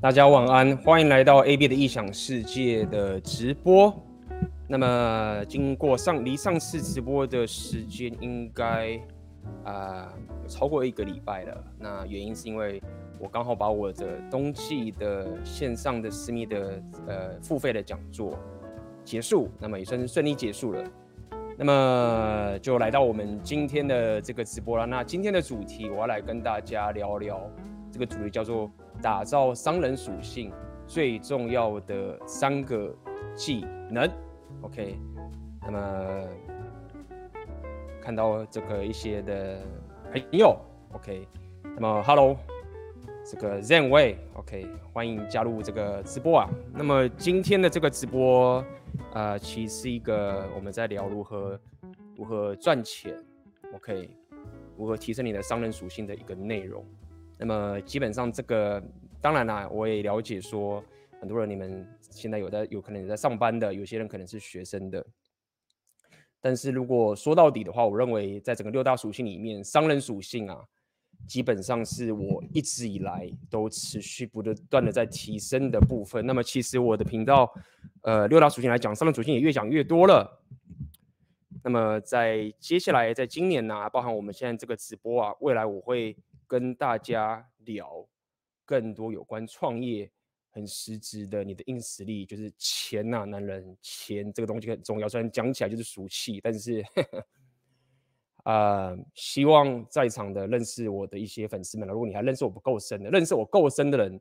大家晚安，欢迎来到 AB 的异想世界的直播。那么，经过上离上次直播的时间，应该啊、呃、超过一个礼拜了。那原因是因为我刚好把我的冬季的线上的私密的呃付费的讲座结束，那么也算是顺利结束了。那么就来到我们今天的这个直播了。那今天的主题，我要来跟大家聊聊。这个主题叫做打造商人属性最重要的三个技能。OK，那么看到这个一些的朋友，OK，那么 Hello，这个 Zen Wei，OK，欢迎加入这个直播啊。那么今天的这个直播，呃，其实是一个我们在聊如何如何赚钱，OK，如何提升你的商人属性的一个内容。那么基本上这个，当然啦，我也了解说，很多人你们现在有在有可能有在上班的，有些人可能是学生的。但是如果说到底的话，我认为在整个六大属性里面，商人属性啊，基本上是我一直以来都持续不断的在提升的部分。那么其实我的频道，呃，六大属性来讲，商人属性也越讲越多了。那么在接下来，在今年呢、包含我们现在这个直播啊，未来我会。跟大家聊更多有关创业很实质的，你的硬实力就是钱呐、啊，男人钱这个东西很重要。虽然讲起来就是俗气，但是啊、呃，希望在场的认识我的一些粉丝们，如果你还认识我不够深的，认识我够深的人，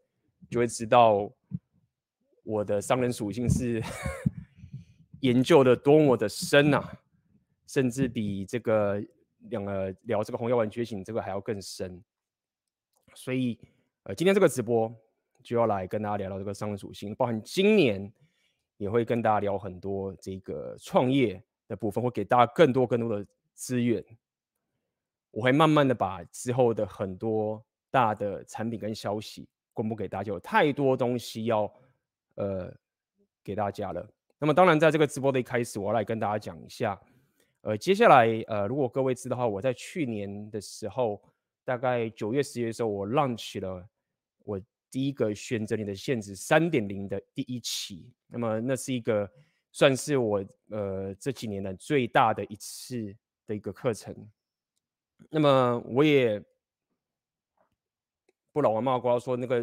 就会知道我的商人属性是 研究的多么的深啊，甚至比这个两个聊这个红药丸觉醒这个还要更深。所以，呃，今天这个直播就要来跟大家聊聊这个商人属性，包含今年也会跟大家聊很多这个创业的部分，会给大家更多更多的资源。我会慢慢的把之后的很多大的产品跟消息公布给大家，有太多东西要呃给大家了。那么，当然在这个直播的一开始，我要来跟大家讲一下，呃，接下来呃，如果各位知道的话，我在去年的时候。大概九月、十月的时候，我 launch 了我第一个选择你的限制三点零的第一期。那么，那是一个算是我呃这几年来最大的一次的一个课程。那么，我也不老王冒瓜说那个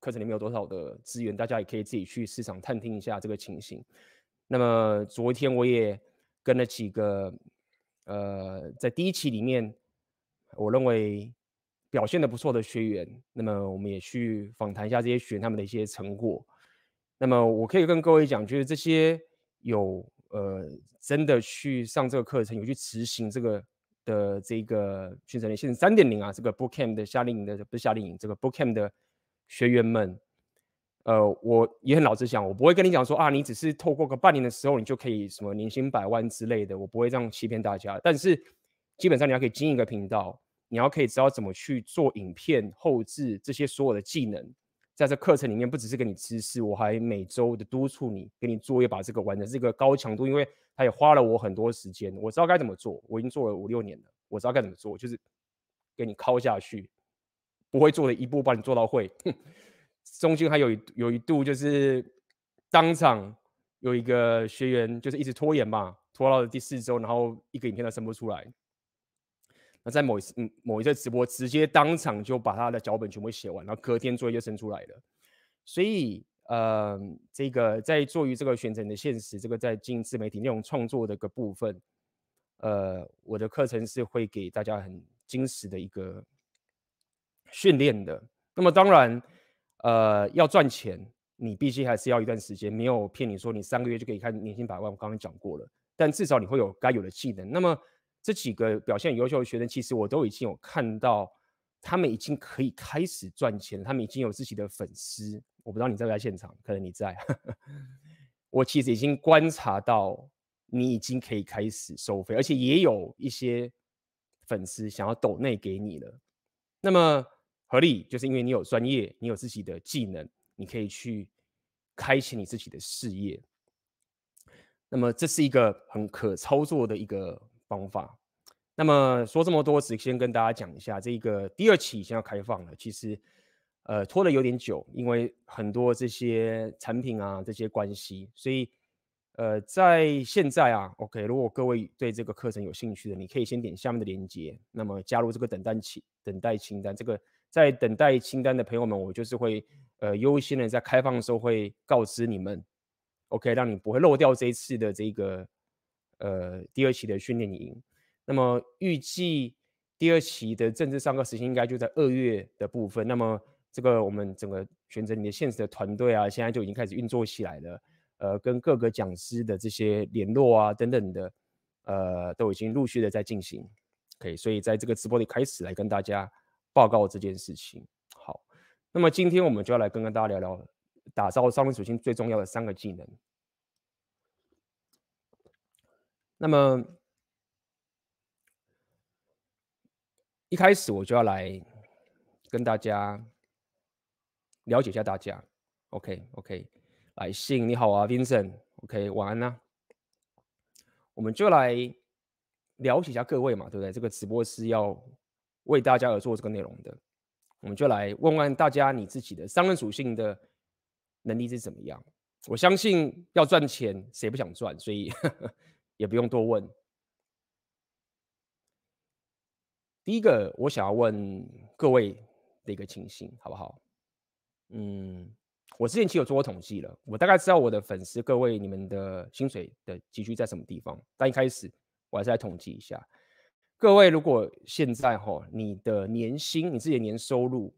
课程里面有多少的资源，大家也可以自己去市场探听一下这个情形。那么，昨天我也跟了几个呃，在第一期里面，我认为。表现的不错的学员，那么我们也去访谈一下这些学员他们的一些成果。那么我可以跟各位讲，就是这些有呃真的去上这个课程，有去执行这个的这个训练线三点零啊，这个 Book Camp 的夏令营的不是夏令营，这个 Book Camp 的学员们，呃，我也很老实讲，我不会跟你讲说啊，你只是透过个半年的时候，你就可以什么年薪百万之类的，我不会这样欺骗大家。但是基本上你要可以经营一个频道。你要可以知道怎么去做影片后置这些所有的技能，在这课程里面不只是给你知识，我还每周的督促你，给你作业，把这个完成这个高强度，因为它也花了我很多时间，我知道该怎么做，我已经做了五六年了，我知道该怎么做，就是给你敲下去，不会做的一步把你做到会，中间还有一有一度就是当场有一个学员就是一直拖延嘛，拖到了第四周，然后一个影片都生不出来。在某一次，嗯，某一次直播，直接当场就把他的脚本全部写完，然后隔天作业就生出来了。所以，呃，这个在做于这个选择的现实，这个在经营自媒体内容创作的个部分，呃，我的课程是会给大家很精实的一个训练的。那么，当然，呃，要赚钱，你必须还是要一段时间，没有骗你说你三个月就可以看年薪百万。我刚刚讲过了，但至少你会有该有的技能。那么。这几个表现优秀的学生，其实我都已经有看到，他们已经可以开始赚钱，他们已经有自己的粉丝。我不知道你在不在现场，可能你在。我其实已经观察到，你已经可以开始收费，而且也有一些粉丝想要抖内给你了。那么合理，就是因为你有专业，你有自己的技能，你可以去开启你自己的事业。那么这是一个很可操作的一个。方法，那么说这么多，只先跟大家讲一下，这个第二期已经要开放了。其实，呃拖得有点久，因为很多这些产品啊这些关系，所以呃在现在啊，OK，如果各位对这个课程有兴趣的，你可以先点下面的链接，那么加入这个等待清等待清单。这个在等待清单的朋友们，我就是会呃优先的在开放的时候会告知你们，OK，让你不会漏掉这一次的这个呃第二期的训练营。那么预计第二期的政治上课时间应该就在二月的部分。那么这个我们整个选择你的现实的团队啊，现在就已经开始运作起来了。呃，跟各个讲师的这些联络啊等等的，呃，都已经陆续的在进行。可以，所以在这个直播里开始来跟大家报告这件事情。好，那么今天我们就要来跟跟大家聊聊打造商人属性最重要的三个技能。那么。一开始我就要来跟大家了解一下大家，OK OK，来信你好啊，Vincent，OK，晚安呐。我们就来了解一下各位嘛，对不对？这个直播是要为大家而做这个内容的，我们就来问问大家你自己的商人属性的能力是怎么样。我相信要赚钱，谁不想赚？所以 也不用多问。第一个，我想要问各位的一个情形，好不好？嗯，我之前其实有做过统计了，我大概知道我的粉丝各位你们的薪水的积聚在什么地方。但一开始我还是来统计一下，各位如果现在哈，你的年薪，你自己的年收入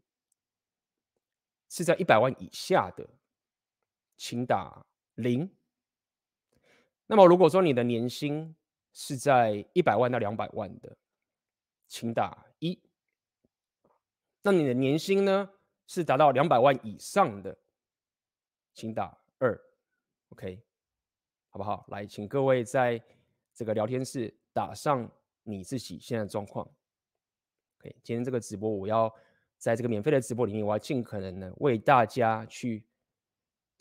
是在一百万以下的，请打零。那么如果说你的年薪是在一百万到两百万的，请打一。那你的年薪呢？是达到两百万以上的，请打二。OK，好不好？来，请各位在这个聊天室打上你自己现在的状况。OK，今天这个直播，我要在这个免费的直播里面，我要尽可能的为大家去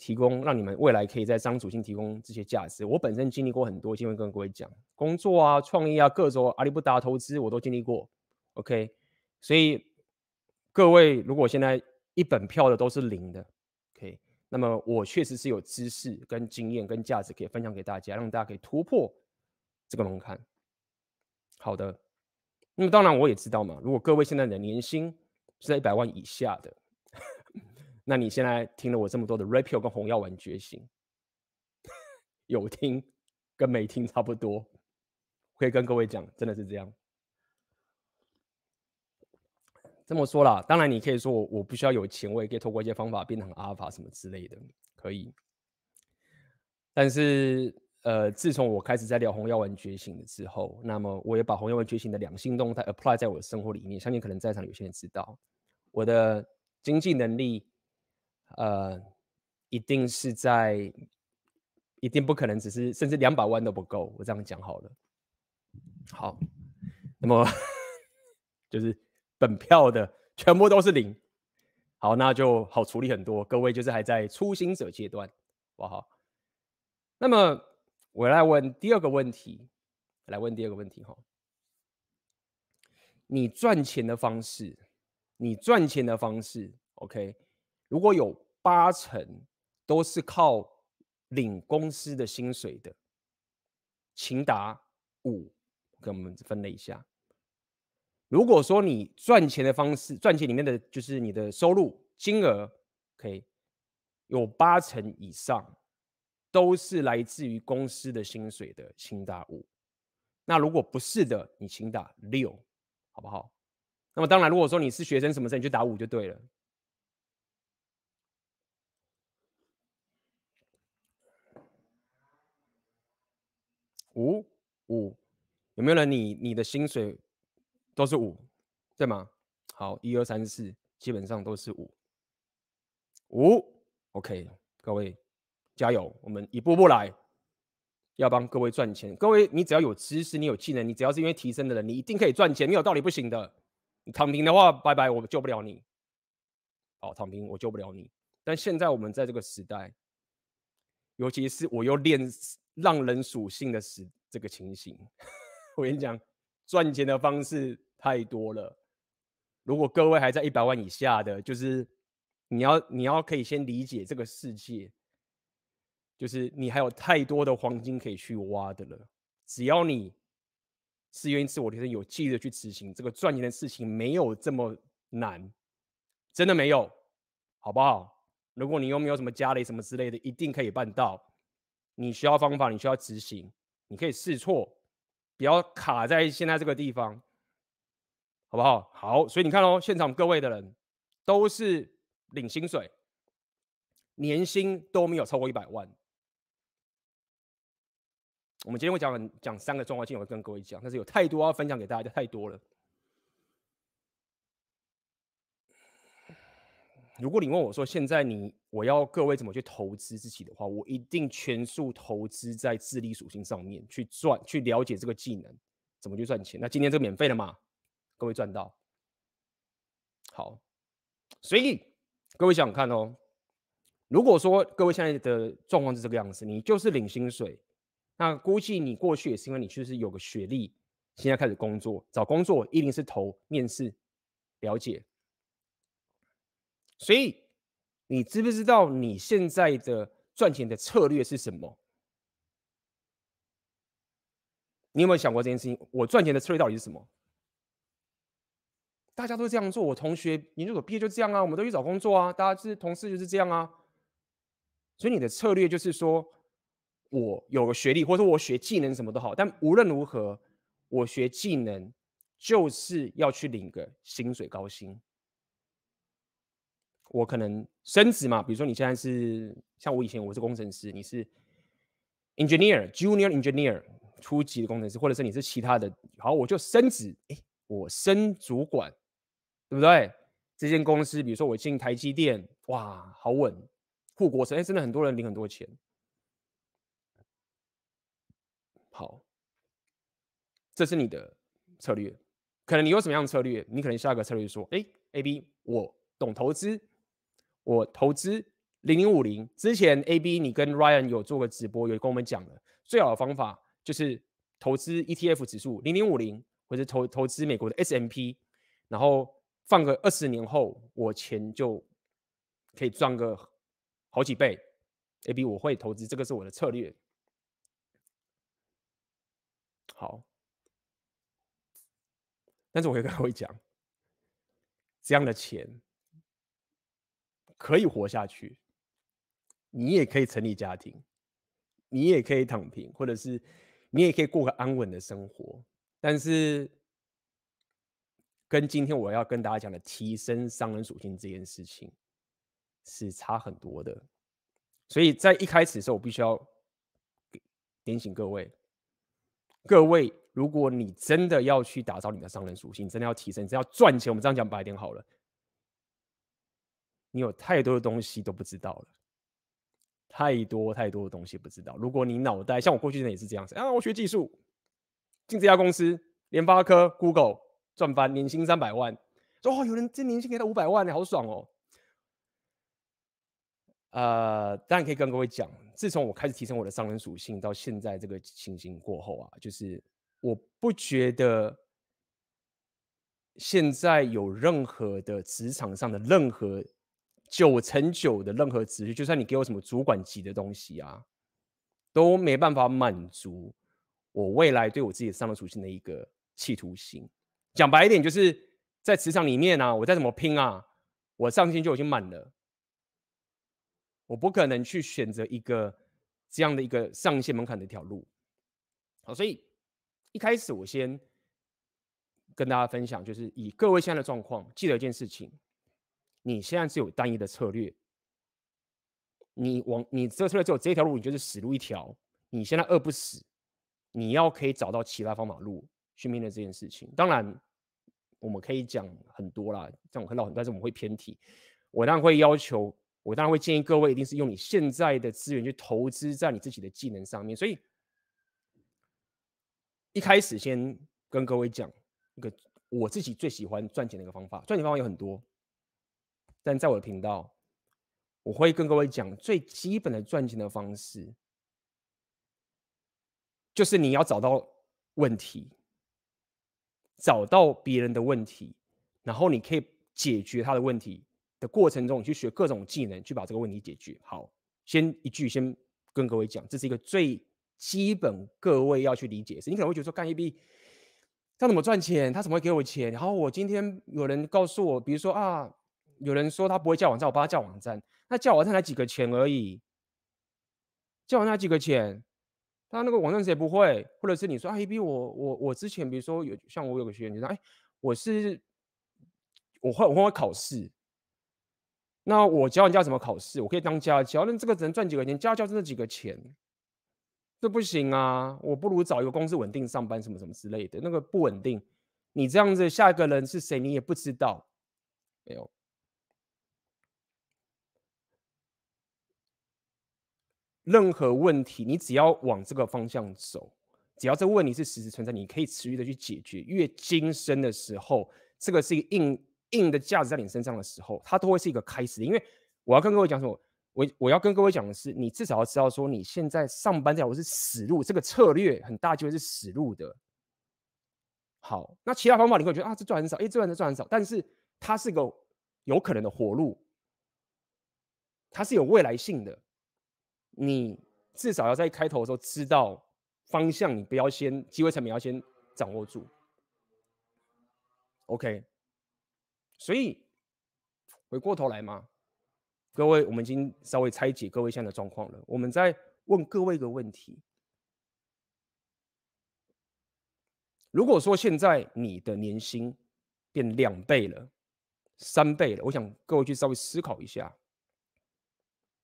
提供，让你们未来可以在商主性提供这些价值。我本身经历过很多，今天跟各位讲工作啊、创业啊、各种阿里不达投资，我都经历过。OK，所以各位如果现在一本票的都是零的，OK，那么我确实是有知识、跟经验、跟价值可以分享给大家，让大家可以突破这个门槛。好的，那么当然我也知道嘛，如果各位现在的年薪是在一百万以下的。那你现在听了我这么多的 Rapio 跟红药丸觉醒，有听跟没听差不多，可以跟各位讲，真的是这样。这么说啦，当然你可以说我我不需要有钱，我也可以透过一些方法变成阿尔法什么之类的，可以。但是呃，自从我开始在聊红药丸觉醒的之后，那么我也把红药丸觉醒的两性动态 apply 在我的生活里面，相信可能在场有些人知道，我的经济能力。呃，一定是在，一定不可能只是，甚至两百万都不够。我这样讲好了。好，那么 就是本票的全部都是零。好，那就好处理很多。各位就是还在初心者阶段，好不好？那么我来问第二个问题，来问第二个问题哈。你赚钱的方式，你赚钱的方式，OK？如果有八成都是靠领公司的薪水的，请打五，给我们分类一下。如果说你赚钱的方式，赚钱里面的就是你的收入金额，可以有八成以上都是来自于公司的薪水的，请打五。那如果不是的，你请打六，好不好？那么当然，如果说你是学生什么事，你就打五就对了。五五，有没有人你？你的薪水都是五，对吗？好，一二三四，基本上都是五。五，OK，各位加油，我们一步步来，要帮各位赚钱。各位，你只要有知识，你有技能，你只要是因为提升的人，你一定可以赚钱，没有道理不行的。你躺平的话，拜拜，我救不了你。好，躺平，我救不了你。但现在我们在这个时代，尤其是我又练。让人属性的是这个情形，我跟你讲，赚钱的方式太多了。如果各位还在一百万以下的，就是你要你要可以先理解这个世界，就是你还有太多的黄金可以去挖的了。只要你是愿意自我提升、有纪律的去执行这个赚钱的事情，没有这么难，真的没有，好不好？如果你又没有什么家累什么之类的，一定可以办到。你需要方法，你需要执行，你可以试错，不要卡在现在这个地方，好不好？好，所以你看哦，现场各位的人都是领薪水，年薪都没有超过一百万。我们今天会讲讲三个重要性，我会跟各位讲，但是有太多要分享给大家，太多了。如果你问我说，现在你我要各位怎么去投资自己的话，我一定全数投资在智力属性上面去赚，去了解这个技能怎么去赚钱。那今天这个免费的嘛，各位赚到。好，所以各位想想看哦，如果说各位现在的状况是这个样子，你就是领薪水，那估计你过去也是因为你确实有个学历，现在开始工作，找工作一定是投面试，了解。所以，你知不知道你现在的赚钱的策略是什么？你有没有想过这件事情？我赚钱的策略到底是什么？大家都这样做，我同学研究所毕业就这样啊，我们都去找工作啊，大家是同事就是这样啊。所以你的策略就是说，我有个学历，或者我学技能什么都好，但无论如何，我学技能就是要去领个薪水高薪。我可能升职嘛，比如说你现在是像我以前我是工程师，你是 engineer junior engineer 初级的工程师，或者是你是其他的，好，我就升职，哎，我升主管，对不对？这间公司，比如说我进台积电，哇，好稳，护国神，哎，真的很多人领很多钱，好，这是你的策略，可能你有什么样的策略？你可能下一个策略说，哎，AB，我懂投资。我投资零零五零之前，AB 你跟 Ryan 有做个直播，有跟我们讲了最好的方法就是投资 ETF 指数零零五零，或者投投资美国的 S M P，然后放个二十年后，我钱就可以赚个好几倍。AB 我会投资，这个是我的策略。好，但是我会跟各位讲，这样的钱。可以活下去，你也可以成立家庭，你也可以躺平，或者是你也可以过个安稳的生活。但是，跟今天我要跟大家讲的提升商人属性这件事情是差很多的。所以在一开始的时候，我必须要点醒各位：各位，如果你真的要去打造你的商人属性，真的要提升，真的要赚钱，我们这样讲白点好了。你有太多的东西都不知道了，太多太多的东西不知道。如果你脑袋像我过去的也是这样子啊，我学技术，进这家公司，联发科、Google 赚翻，年薪三百万，说哦，有人这年薪给他五百万，好爽哦。呃，当然可以跟各位讲，自从我开始提升我的商人属性到现在这个情形过后啊，就是我不觉得现在有任何的职场上的任何。九成九的任何职业，就算你给我什么主管级的东西啊，都没办法满足我未来对我自己的商人属性的一个企图心。讲白一点，就是在职场里面啊，我再怎么拼啊，我上限就已经满了，我不可能去选择一个这样的一个上限门槛的一条路。好，所以一开始我先跟大家分享，就是以各位现在的状况，记得一件事情。你现在只有单一的策略，你往你这个策略只有这条路，你就是死路一条。你现在饿不死，你要可以找到其他方法路去面对这件事情。当然，我们可以讲很多啦，这样我看到很多，但是我们会偏题。我当然会要求，我当然会建议各位一定是用你现在的资源去投资在你自己的技能上面。所以一开始先跟各位讲一个我自己最喜欢赚钱的一个方法，赚钱方法有很多。但在我的频道，我会跟各位讲最基本的赚钱的方式，就是你要找到问题，找到别人的问题，然后你可以解决他的问题，的过程中，你去学各种技能，去把这个问题解决。好，先一句，先跟各位讲，这是一个最基本，各位要去理解的事。你可能会觉得说，干 AB，他怎么赚钱？他怎么会给我钱？然后我今天有人告诉我，比如说啊，有人说他不会叫网站，我帮他叫网站，那架网站才几个钱而已，叫网站才几个钱？他那个网站谁不会？或者是你说啊，AB，我我我之前比如说有像我有个学员，你说哎，我是我会我会考试。那我教人家怎么考试？我可以当家教，那这个只能赚几个钱，家教真的几个钱，这不行啊！我不如找一个公司稳定上班，什么什么之类的，那个不稳定。你这样子，下一个人是谁，你也不知道。没有，任何问题，你只要往这个方向走，只要这个问题是实时存在，你可以持续的去解决。越精深的时候，这个是一个硬。硬的价值在你身上的时候，它都会是一个开始。因为我要跟各位讲什么？我我要跟各位讲的是，你至少要知道说，你现在上班这条路是死路，这个策略很大机会是死路的。好，那其他方法你会觉得啊，这赚很少，哎，这赚的赚很少，但是它是个有可能的活路，它是有未来性的。你至少要在开头的时候知道方向，你不要先机会成本要先掌握住。OK。所以回过头来嘛，各位，我们已经稍微拆解各位现在的状况了。我们再问各位一个问题：如果说现在你的年薪变两倍了、三倍了，我想各位去稍微思考一下，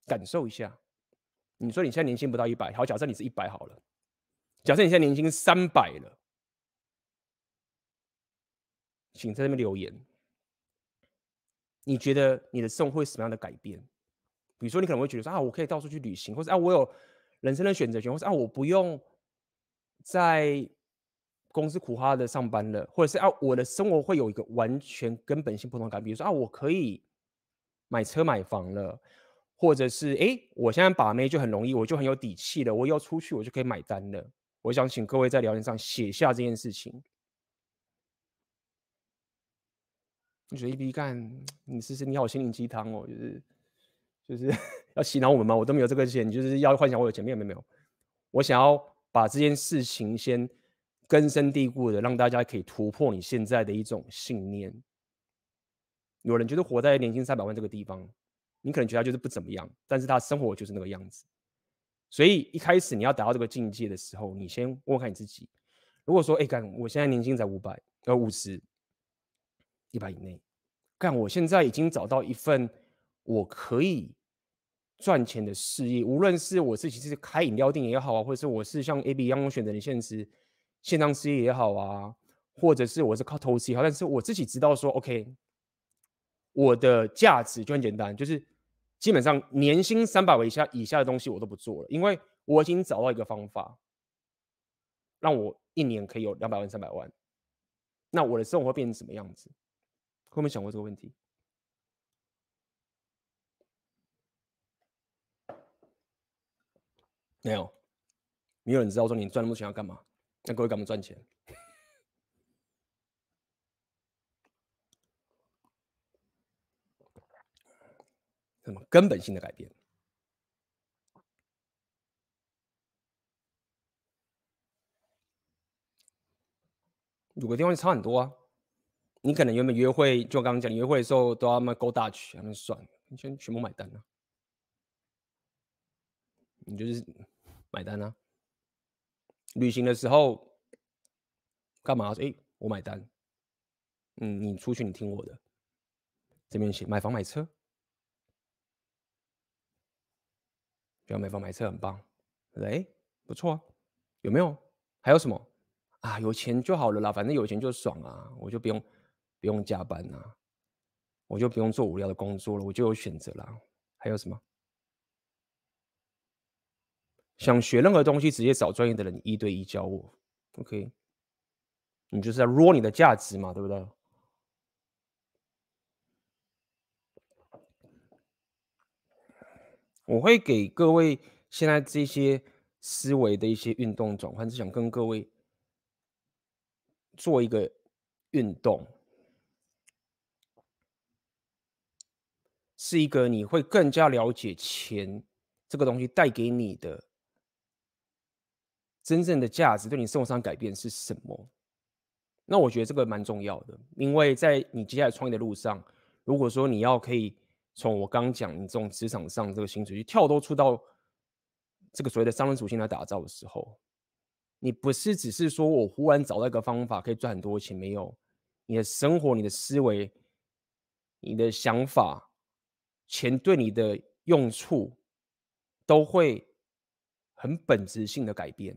感受一下。你说你现在年薪不到一百，好，假设你是一百好了，假设你现在年薪三百了，请在那边留言。你觉得你的生活会什么样的改变？比如说，你可能会觉得说啊，我可以到处去旅行，或者啊，我有人生的选择权，或者啊，我不用在公司苦哈哈的上班了，或者是啊，我的生活会有一个完全根本性不同的改变。比如说啊，我可以买车买房了，或者是哎，我现在把妹就很容易，我就很有底气了，我要出去我就可以买单了。我想请各位在聊天上写下这件事情。你说 AB 干，你试试你好心灵鸡汤哦，就是就是 要洗脑我们吗？我都没有这个钱，就是要幻想我有钱？没有没有没有，我想要把这件事情先根深蒂固的让大家可以突破你现在的一种信念。有人觉得活在年薪三百万这个地方，你可能觉得他就是不怎么样，但是他生活就是那个样子。所以一开始你要达到这个境界的时候，你先问看你自己。如果说哎干，我现在年薪才五百呃五十。一百以内，干！我现在已经找到一份我可以赚钱的事业，无论是我自己是开饮料店也好啊，或者是我是像 AB 一样我选择你现实线上事业也好啊，或者是我是靠投资也好，但是我自己知道说，OK，我的价值就很简单，就是基本上年薪三百万以下以下的东西我都不做了，因为我已经找到一个方法，让我一年可以有两百万、三百万，那我的生活会变成什么样子？有没有想过这个问题？没有，没有人知道说你赚那么多钱要干嘛？那各位干嘛赚钱？什么根本性的改变？有个地方差很多啊。你可能原本约会，就刚刚讲，约会的时候都要么 go Dutch，那算，你先全部买单啊。你就是买单啊。旅行的时候干嘛？哎，我买单。嗯，你出去你听我的。这边写买房买车，不要买房买车很棒，哎，不错啊。有没有？还有什么？啊，有钱就好了啦，反正有钱就爽啊，我就不用。不用加班啊，我就不用做无聊的工作了，我就有选择了。还有什么？想学任何东西，直接找专业的人一对一教我。OK，你就是在 r 你的价值嘛，对不对？我会给各位现在这些思维的一些运动转换，是想跟各位做一个运动。是一个你会更加了解钱这个东西带给你的真正的价值，对你生活上改变是什么？那我觉得这个蛮重要的，因为在你接下来创业的路上，如果说你要可以从我刚讲你这种职场上这个薪水去跳脱出到这个所谓的商人属性来打造的时候，你不是只是说我忽然找到一个方法可以赚很多钱，没有，你的生活、你的思维、你的想法，钱对你的用处都会很本质性的改变。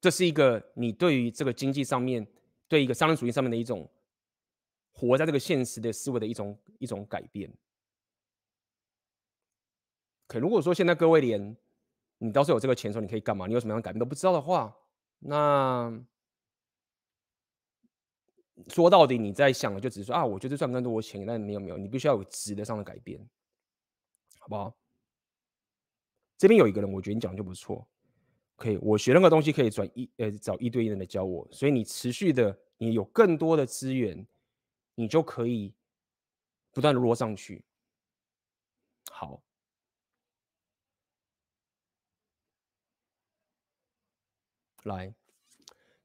这是一个你对于这个经济上面，对一个商人属性上面的一种活在这个现实的思维的一种一种改变。可如果说现在各位连你到时候有这个钱的时候，你可以干嘛？你有什么样的改变都不知道的话，那说到底你在想的就只是说啊，我就是赚更多钱，但你有没有？你必须要有质的上的改变，好不好？这边有一个人，我觉得你讲的就不错，可以，我学那个东西可以转一呃找一对一人来教我，所以你持续的你有更多的资源，你就可以不断的落上去，好。来，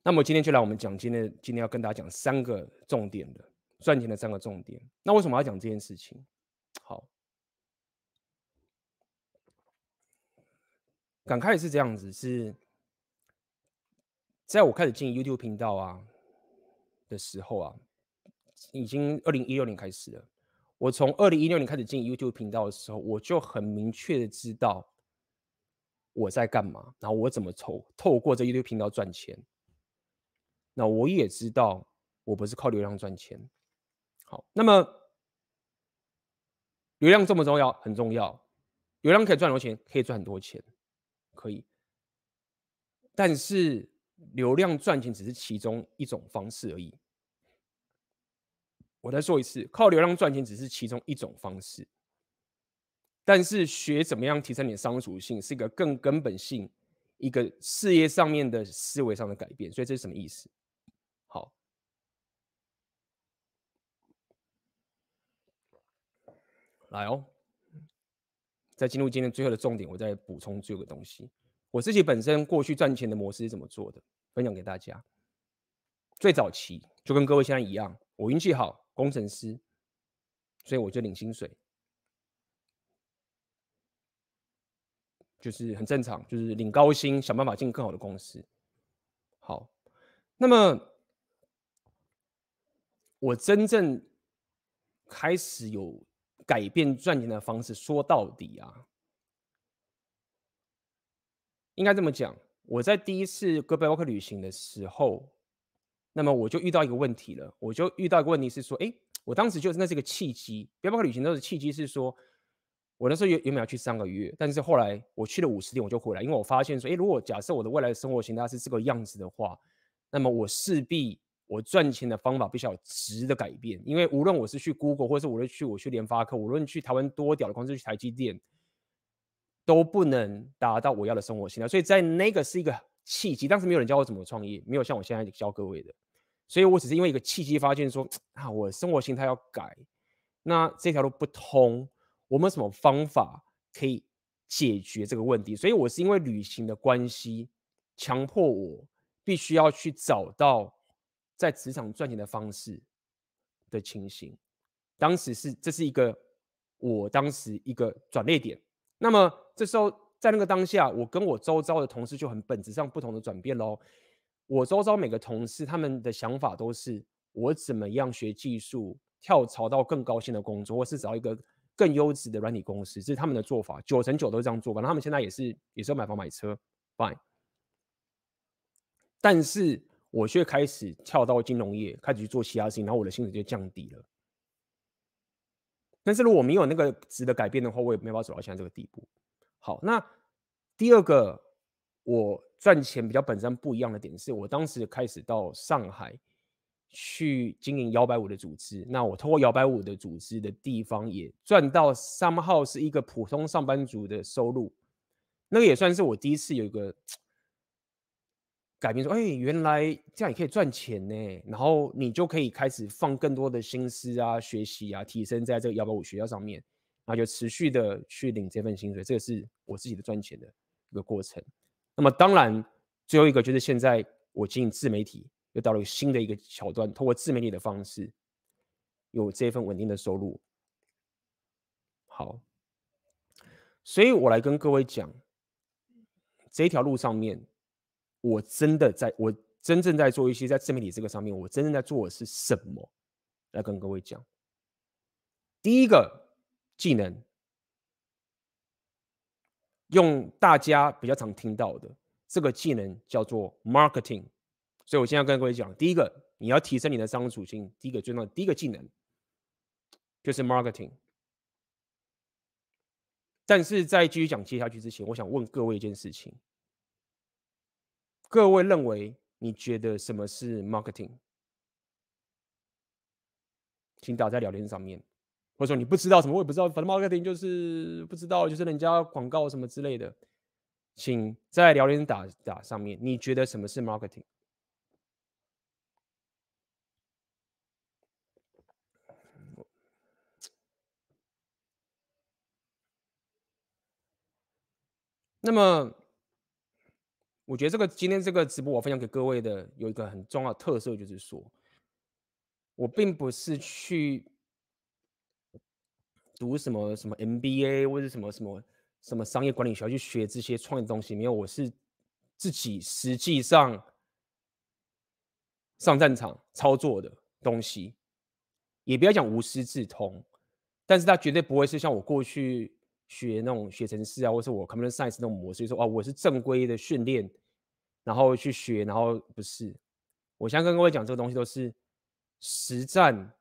那么今天就来我们讲今天今天要跟大家讲三个重点的赚钱的三个重点。那为什么要讲这件事情？好，刚开始是这样子，是在我开始经营 YouTube 频道啊的时候啊，已经二零一六年开始了。我从二零一六年开始进 YouTube 频道的时候，我就很明确的知道。我在干嘛？然后我怎么透透过这一堆频道赚钱？那我也知道，我不是靠流量赚钱。好，那么流量重不重要？很重要。流量可以赚很多钱，可以赚很多钱，可以。但是流量赚钱只是其中一种方式而已。我再说一次，靠流量赚钱只是其中一种方式。但是学怎么样提升你的商属性，是一个更根本性、一个事业上面的思维上的改变。所以这是什么意思？好，来哦，在进入今天最后的重点，我再补充这个东西。我自己本身过去赚钱的模式是怎么做的，分享给大家。最早期就跟各位现在一样，我运气好，工程师，所以我就领薪水。就是很正常，就是领高薪，想办法进更好的公司。好，那么我真正开始有改变赚钱的方式，说到底啊，应该这么讲。我在第一次跟背包客旅行的时候，那么我就遇到一个问题了。我就遇到一个问题是说，哎，我当时就是那是个契机，背包客旅行都是契机是说。我那时候原原本要去三个月，但是后来我去了五十天我就回来，因为我发现说，诶，如果假设我的未来的生活形态是这个样子的话，那么我势必我赚钱的方法必须要有质的改变，因为无论我是去 Google，或者是无论去我去联发科，无论去台湾多屌的公司去台积电，都不能达到我要的生活形态。所以在那个是一个契机，当时没有人教我怎么创业，没有像我现在教各位的，所以我只是因为一个契机发现说，啊，我生活形态要改，那这条路不通。我们有什么方法可以解决这个问题？所以我是因为旅行的关系，强迫我必须要去找到在职场赚钱的方式的情形。当时是这是一个我当时一个转捩点。那么这时候在那个当下，我跟我周遭的同事就很本质上不同的转变喽。我周遭每个同事他们的想法都是我怎么样学技术，跳槽到更高薪的工作，或是找一个。更优质的软体公司，这是他们的做法，九成九都是这样做。反正他们现在也是也是要买房买车，fine。但是我却开始跳到金融业，开始去做其他事情，然后我的薪水就降低了。但是如果没有那个值得改变的话，我也没办法走到现在这个地步。好，那第二个我赚钱比较本身不一样的点是，我当时开始到上海。去经营摇摆舞的组织，那我通过摇摆舞的组织的地方也赚到三号是一个普通上班族的收入，那个也算是我第一次有一个改变说，哎，原来这样也可以赚钱呢。然后你就可以开始放更多的心思啊、学习啊、提升在这个摇摆舞学校上面，然后就持续的去领这份薪水。这个是我自己的赚钱的一个过程。那么当然，最后一个就是现在我经营自媒体，又到了一个新的一个桥段，通过自媒体的方式，有这份稳定的收入。好，所以我来跟各位讲，这条路上面。我真的在，我真正在做一些在自媒体这个上面，我真正在做的是什么？来跟各位讲。第一个技能，用大家比较常听到的这个技能叫做 marketing。所以我现在跟各位讲，第一个你要提升你的商务属性，第一个最重要的第一个技能就是 marketing。但是在继续讲接下去之前，我想问各位一件事情。各位认为，你觉得什么是 marketing？请打在聊天上面，或者说你不知道什么，我也不知道，反正 marketing 就是不知道，就是人家广告什么之类的，请在聊天打打上面，你觉得什么是 marketing？那么。我觉得这个今天这个直播我分享给各位的有一个很重要的特色，就是说，我并不是去读什么什么 MBA 或者什么什么什么商业管理学校去学这些创业东西，没有，我是自己实际上上战场操作的东西，也不要讲无师自通，但是它绝对不会是像我过去。学那种学程式啊，或是我 computer science 那种模式，说哦，我是正规的训练，然后去学，然后不是。我现在跟各位讲这个东西都是实战，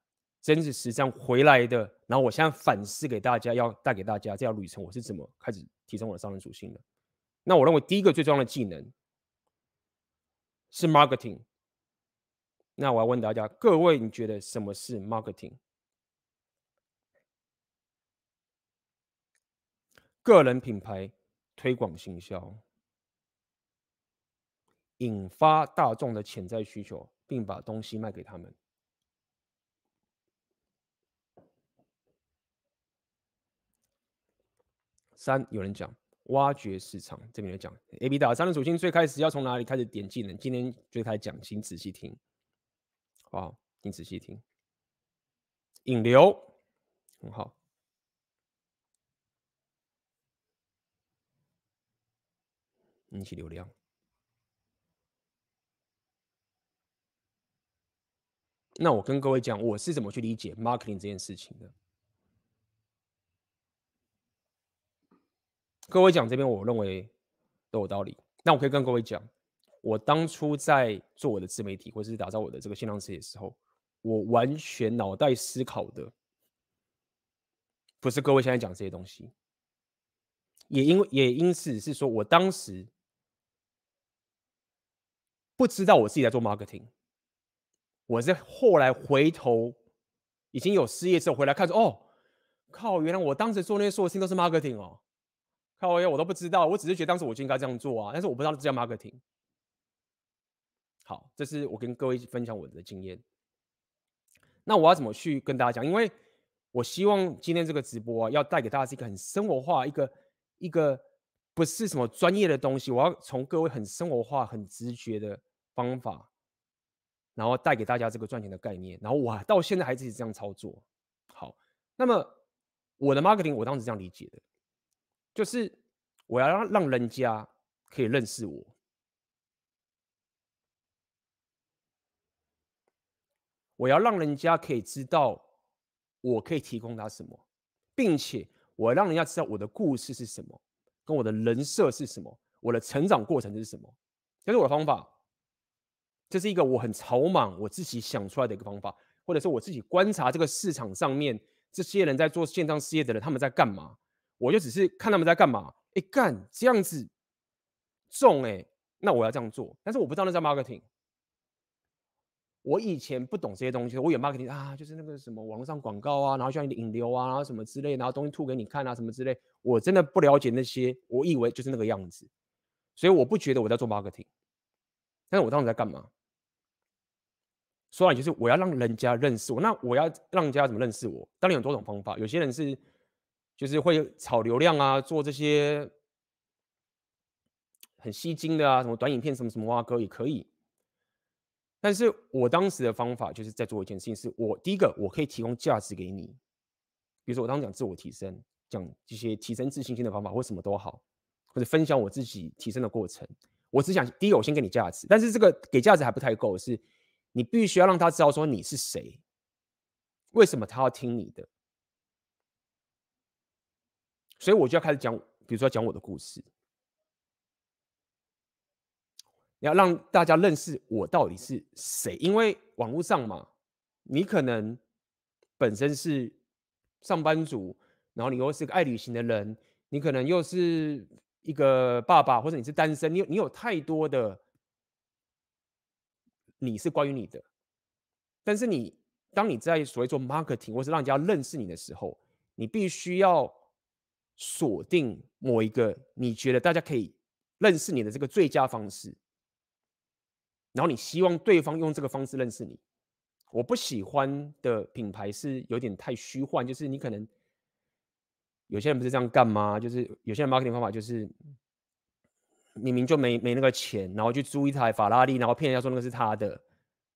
真实实战回来的。然后我现在反思给大家，要带给大家这条旅程，我是怎么开始提升我的商人属性的。那我认为第一个最重要的技能是 marketing。那我要问大家，各位你觉得什么是 marketing？个人品牌推广行销，引发大众的潜在需求，并把东西卖给他们。三，有人讲挖掘市场，这边有讲 A B 打三的属性，最开始要从哪里开始点技能？今天最开始讲，请仔细听，好，请仔细听，引流，很好。引起流量。那我跟各位讲，我是怎么去理解 marketing 这件事情的。各位讲这边，我认为都有道理。那我可以跟各位讲，我当初在做我的自媒体，或者是打造我的这个线上事业的时候，我完全脑袋思考的，不是各位现在讲这些东西。也因为也因此是说我当时。不知道我自己在做 marketing，我是后来回头已经有事业之后回来看说，哦，靠，原来我当时做那些所有事情都是 marketing 哦，靠，我都不知道，我只是觉得当时我就应该这样做啊，但是我不知道这叫 marketing。好，这是我跟各位分享我的经验。那我要怎么去跟大家讲？因为我希望今天这个直播啊，要带给大家是一个很生活化，一个一个不是什么专业的东西，我要从各位很生活化、很直觉的。方法，然后带给大家这个赚钱的概念，然后我到现在还是这样操作。好，那么我的 marketing 我当时这样理解的，就是我要让让人家可以认识我，我要让人家可以知道我可以提供他什么，并且我要让人家知道我的故事是什么，跟我的人设是什么，我的成长过程是什么，这是我的方法。这是一个我很草莽，我自己想出来的一个方法，或者是我自己观察这个市场上面这些人在做线上事业的人，他们在干嘛？我就只是看他们在干嘛，哎，干这样子重哎，那我要这样做，但是我不知道那叫 marketing。我以前不懂这些东西，我有 marketing 啊，就是那个什么网络上广告啊，然后需要你的引流啊，然后什么之类，然后东西吐给你看啊，什么之类。我真的不了解那些，我以为就是那个样子，所以我不觉得我在做 marketing。但是我当时在干嘛？说来就是我要让人家认识我。那我要让人家怎么认识我？当然有多种方法。有些人是就是会炒流量啊，做这些很吸睛的啊，什么短影片，什么什么哇哥也可以。但是我当时的方法就是在做一件事情，是我第一个我可以提供价值给你，比如说我当时讲自我提升，讲这些提升自信心的方法，或什么都好，或者分享我自己提升的过程。我只想第一个我先给你价值，但是这个给价值还不太够，是你必须要让他知道说你是谁，为什么他要听你的，所以我就要开始讲，比如说讲我的故事。要让大家认识我到底是谁，因为网络上嘛，你可能本身是上班族，然后你又是个爱旅行的人，你可能又是一个爸爸，或者你是单身，你你有太多的你是关于你的，但是你当你在所谓做 marketing 或是让人家认识你的时候，你必须要锁定某一个你觉得大家可以认识你的这个最佳方式。然后你希望对方用这个方式认识你，我不喜欢的品牌是有点太虚幻，就是你可能有些人不是这样干吗？就是有些人 marketing 方法就是明明就没没那个钱，然后去租一台法拉利，然后骗人家说那个是他的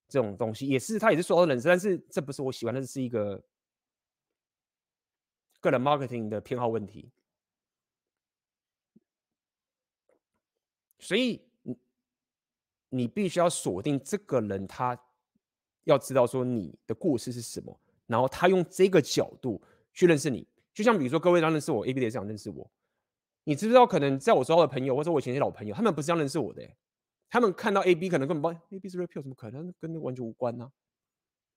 这种东西，也是他也是说到人生，但是这不是我喜欢的，是一个个人 marketing 的偏好问题，所以。你必须要锁定这个人，他要知道说你的故事是什么，然后他用这个角度去认识你。就像比如说，各位刚认识我，A B 也是想认识我。你知不知道？可能在我周遭的朋友，或者我以前的老朋友，他们不是这样认识我的。他们看到 A B 可能根本不 A B 是 Red Pill，怎么可能跟那完全无关呢、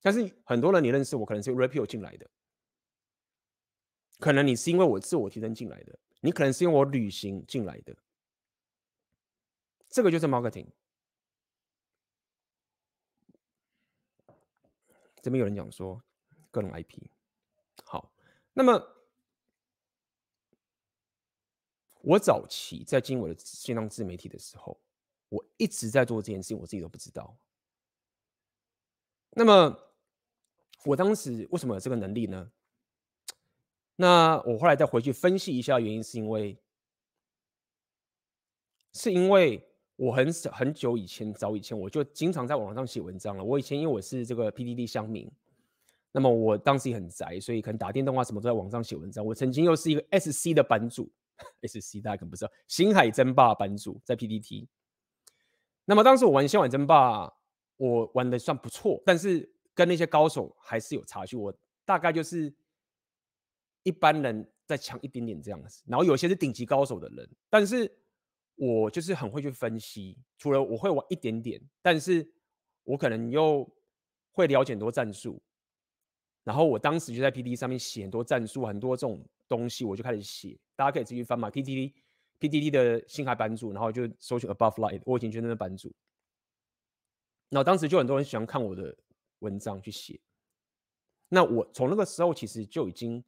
但是很多人你认识我，可能是 repeal 进来的，可能你是因为我自我提升进来的，你可能是因为我旅行进来的。这个就是 marketing。这边有人讲说，个人 IP 好。那么我早期在经营我的线上自媒体的时候，我一直在做这件事情，我自己都不知道。那么我当时为什么有这个能力呢？那我后来再回去分析一下原因，是因为是因为。我很很久以前，早以前我就经常在网上写文章了。我以前因为我是这个 PTT 乡民，那么我当时也很宅，所以可能打电动啊什么都在网上写文章。我曾经又是一个 SC 的版主，SC 大家可能不知道，星海争霸版主在 PTT。那么当时我玩星海争霸，我玩的算不错，但是跟那些高手还是有差距。我大概就是一般人再强一点点这样子，然后有些是顶级高手的人，但是。我就是很会去分析，除了我会玩一点点，但是我可能又会了解很多战术。然后我当时就在 PTT 上面写很多战术，很多这种东西，我就开始写。大家可以自己翻嘛，PTT PTT 的星海版主，然后就搜寻 Above Light，我以前就是那个版主。那当时就很多人喜欢看我的文章去写。那我从那个时候其实就已经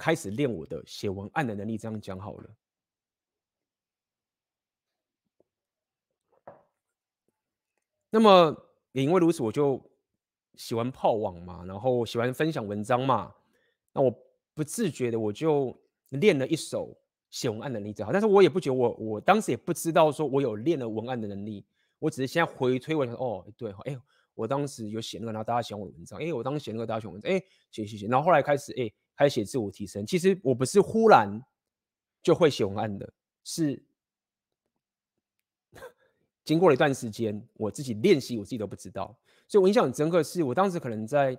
开始练我的写文案的能力，这样讲好了。那么也因为如此，我就喜欢泡网嘛，然后喜欢分享文章嘛。那我不自觉的我就练了一手写文案能力，好，但是我也不觉得我我当时也不知道说我有练了文案的能力，我只是现在回推我想哦，对，哎，我当时有写那个，然后大家喜欢我的文章，哎，我当时写那个大家喜欢文章，哎，写写写，然后后来开始哎开始写自我提升。其实我不是忽然就会写文案的，是。经过了一段时间，我自己练习，我自己都不知道，所以我印象很深刻。是我当时可能在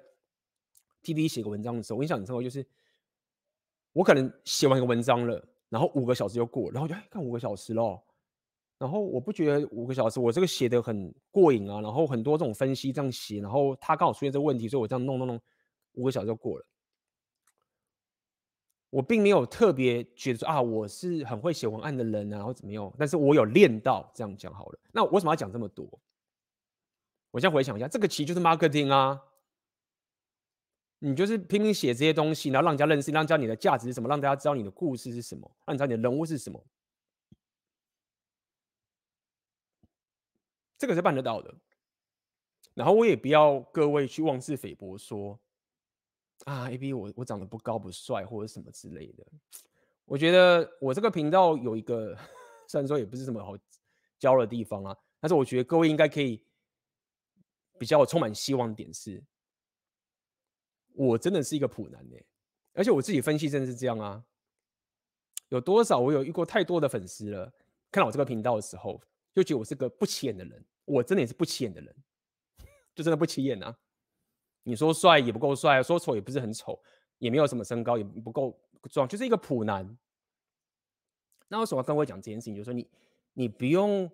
TV 写个文章的时候，我印象很深刻，就是我可能写完一个文章了，然后五个小时就过，然后就哎，看五个小时咯，然后我不觉得五个小时我这个写的很过瘾啊，然后很多这种分析这样写，然后他刚好出现这个问题，所以我这样弄弄弄，五个小时就过了。我并没有特别觉得说啊，我是很会写文案的人啊，然后怎么样？但是我有练到，这样讲好了。那我为什么要讲这么多？我先回想一下，这个其实就是 marketing 啊。你就是拼命写这些东西，然后让人家认识，让人家你的价值是什么，让大家知道你的故事是什么，让人家知道你的人物是什么。这个是办得到的。然后我也不要各位去妄自菲薄说啊，AB 我我长得不高不帅或者什么之类的。我觉得我这个频道有一个，虽然说也不是什么好教的地方啊，但是我觉得各位应该可以比较充满希望的点是，我真的是一个普男呢、而且我自己分析真的是这样啊。有多少我有遇过太多的粉丝了，看到我这个频道的时候，就觉得我是个不起眼的人。我真的也是不起眼的人，就真的不起眼啊！你说帅也不够帅，说丑也不是很丑，也没有什么身高，也不够壮，就是一个普男。那为什么跟我讲这件事情？就是说你，你不用，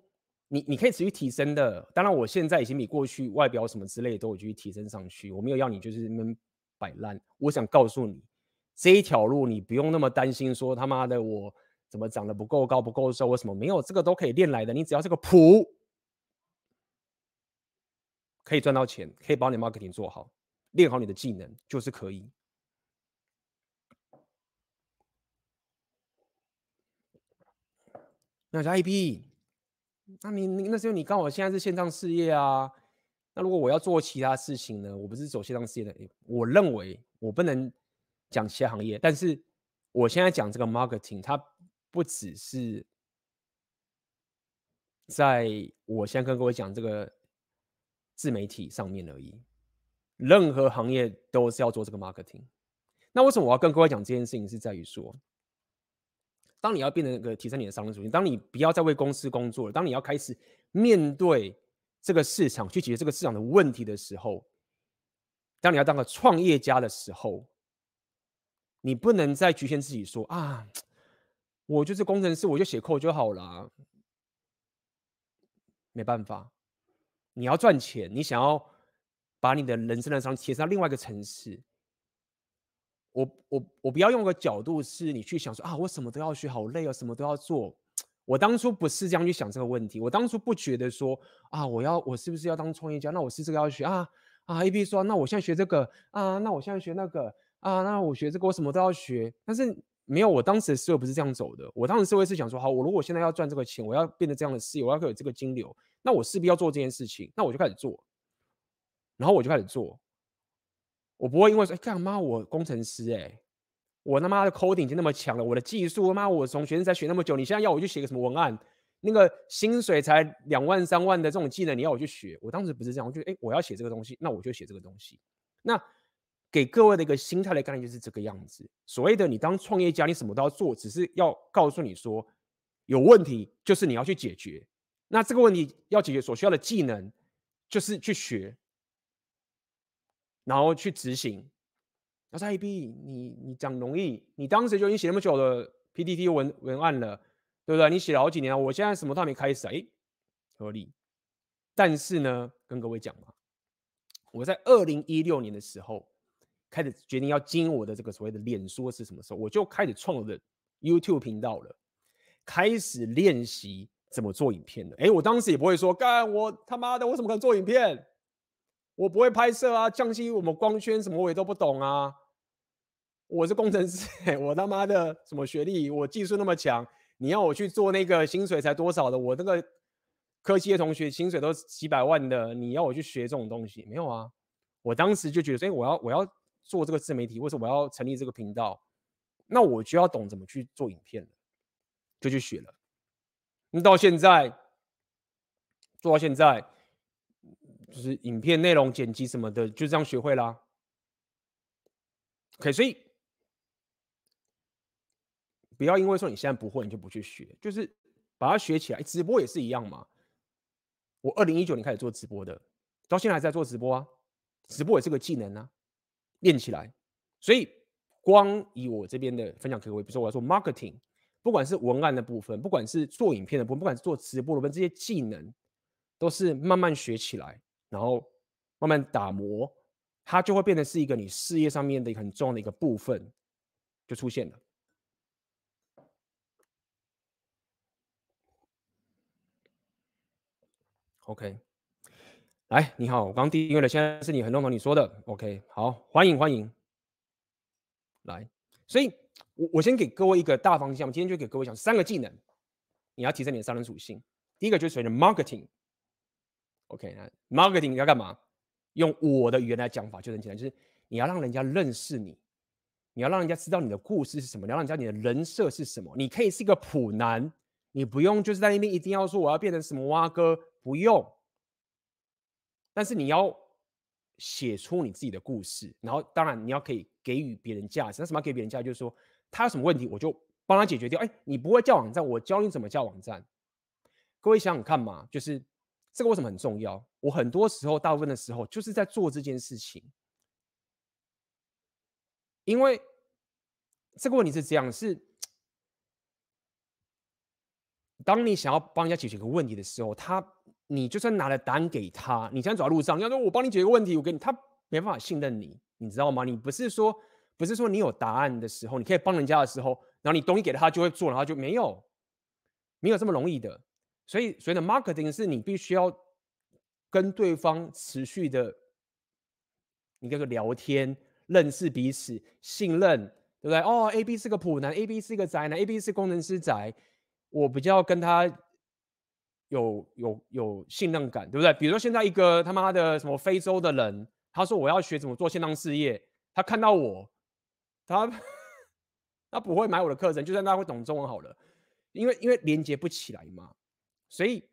你你可以持续提升的。当然，我现在已经比过去外表什么之类的都有继续提升上去。我没有要你就是那边摆烂。我想告诉你。这一条路你不用那么担心，说他妈的我怎么长得不够高、不够瘦，为什么没有？这个都可以练来的。你只要这个谱，可以赚到钱，可以把你 marketing 做好，练好你的技能，就是可以。那是 IP，那你你那时候你刚好现在是线上事业啊。那如果我要做其他事情呢？我不是走线上事业的，我认为我不能。讲其他行业，但是我现在讲这个 marketing，它不只是在我现在跟各位讲这个自媒体上面而已。任何行业都是要做这个 marketing。那为什么我要跟各位讲这件事情？是在于说，当你要变成一个提升你的商业属性，当你不要再为公司工作了，当你要开始面对这个市场，去解决这个市场的问题的时候，当你要当个创业家的时候。你不能再局限自己说啊，我就是工程师，我就写 code 就好了。没办法，你要赚钱，你想要把你的人生的商提升到另外一个层次。我我我不要用个角度是你去想说啊，我什么都要学，好累哦，什么都要做。我当初不是这样去想这个问题，我当初不觉得说啊，我要我是不是要当创业家？那我是这个要学啊啊，A B 说，那我现在学这个啊，那我现在学那个。啊，那我学这个，我什么都要学。但是没有，我当时的思维不是这样走的。我当时思维是想说，好，我如果现在要赚这个钱，我要变得这样的事业，我要有这个金流，那我势必要做这件事情。那我就开始做，然后我就开始做。我不会因为说，哎，干嘛我工程师哎、我他妈的 coding 已经那么强了，我的技术他妈我从学生才学那么久，你现在要我去写个什么文案，那个薪水才两万三万的这种技能，你要我去学？我当时不是这样，我觉得，哎，我要写这个东西，那我就写这个东西。那。给各位的一个心态的概念就是这个样子。所谓的你当创业家，你什么都要做，只是要告诉你说，有问题就是你要去解决。那这个问题要解决所需要的技能，就是去学，然后去执行。那是 AB，你你讲容易，你当时就已经写那么久的 PPT 文文案了，对不对？你写了好几年了，我现在什么都还没开始，哎，合理。但是呢，跟各位讲嘛，我在二零一六年的时候。开始决定要经营我的这个所谓的脸书是什么时候？我就开始创我的 YouTube 频道了，开始练习怎么做影片了。哎，我当时也不会说，干我他妈的，我怎么可能做影片？我不会拍摄啊，相机我们光圈什么我也都不懂啊。我是工程师，我他妈的什么学历？我技术那么强，你要我去做那个薪水才多少的？我那个科技的同学薪水都几百万的，你要我去学这种东西？没有啊。我当时就觉得，哎，我要我要。做这个自媒体，为什么我要成立这个频道？那我就要懂怎么去做影片了，就去学了。那到现在做到现在，就是影片内容剪辑什么的，就这样学会啦。OK，所以不要因为说你现在不会，你就不去学，就是把它学起来。直播也是一样嘛。我二零一九年开始做直播的，到现在还在做直播啊。直播也是个技能啊。练起来，所以光以我这边的分享各位，比如说我要做 marketing，不管是文案的部分，不管是做影片的部分，不管是做直播的部分，这些技能都是慢慢学起来，然后慢慢打磨，它就会变成是一个你事业上面的一个很重要的一个部分，就出现了。OK。来，你好，我刚订阅了，现在是你很认同你说的，OK，好，欢迎欢迎。来，所以我我先给各位一个大方向，今天就给各位讲三个技能，你要提升你的商人属性。第一个就是所谓的 marketing，OK，那 marketing 你要干嘛？用我的语言来讲法就很简单，就是你要让人家认识你，你要让人家知道你的故事是什么，你要让人家你的人设是什么。你可以是一个普男，你不用就是在那边一定要说我要变成什么蛙哥，不用。但是你要写出你自己的故事，然后当然你要可以给予别人价值。那什么给别人价值？就是说他有什么问题，我就帮他解决掉。哎，你不会叫网站，我教你怎么叫网站。各位想想看嘛，就是这个为什么很重要？我很多时候，大部分的时候，就是在做这件事情。因为这个问题是这样：是当你想要帮人家解决一个问题的时候，他，你就算拿了答案给他，你现在走在路上，要说我帮你解决问题，我给你，他没办法信任你，你知道吗？你不是说，不是说你有答案的时候，你可以帮人家的时候，然后你东西给了他就会做，然后就没有，没有这么容易的。所以，所以的 marketing 是你必须要跟对方持续的，你跟个聊天，认识彼此，信任，对不对？哦，A B 是个普男，A B 是个宅男，A B 是工程师宅，我比较跟他有有有信任感，对不对？比如说现在一个他妈的什么非洲的人，他说我要学怎么做线上事业，他看到我，他 他不会买我的课程，就算他会懂中文好了，因为因为连接不起来嘛。所以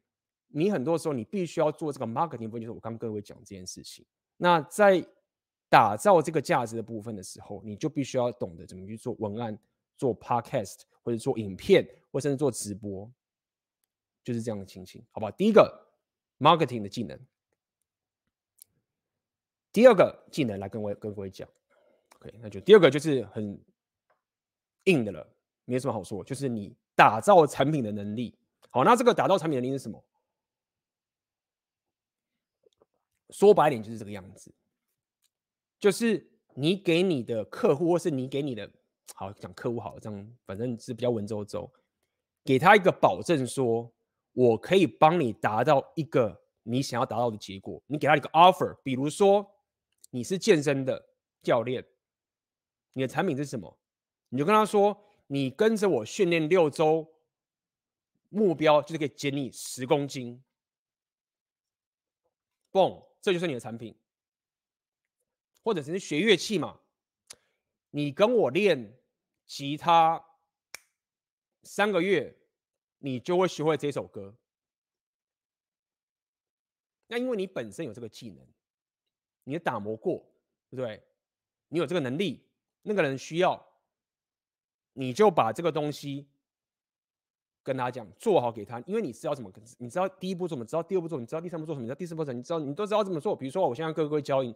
你很多时候你必须要做这个 marketing 部分，就是我刚跟各位讲这件事情。那在打造这个价值的部分的时候，你就必须要懂得怎么去做文案、做 podcast 或者做影片，或甚至做直播，就是这样的情形，好不好？第一个 marketing 的技能，第二个技能来跟我跟各位讲，OK，那就第二个就是很硬的了，没什么好说，就是你打造产品的能力。好，那这个打造产品的能力是什么？说白点就是这个样子，就是你给你的客户，或是你给你的，好讲客户好，这样反正是比较文绉绉，给他一个保证，说我可以帮你达到一个你想要达到的结果。你给他一个 offer，比如说你是健身的教练，你的产品是什么？你就跟他说，你跟着我训练六周。目标就是可以减你十公斤，嘣，这就是你的产品。或者只是学乐器嘛，你跟我练吉他三个月，你就会学会这首歌。那因为你本身有这个技能，你打磨过，对不对？你有这个能力，那个人需要，你就把这个东西。跟他讲，做好给他，因为你知道怎么，你知道第一步怎么，知道第二步做，你知道第三步做什么，你知道第四步怎么，你知道你都知道怎么做。比如说，我现在各位教你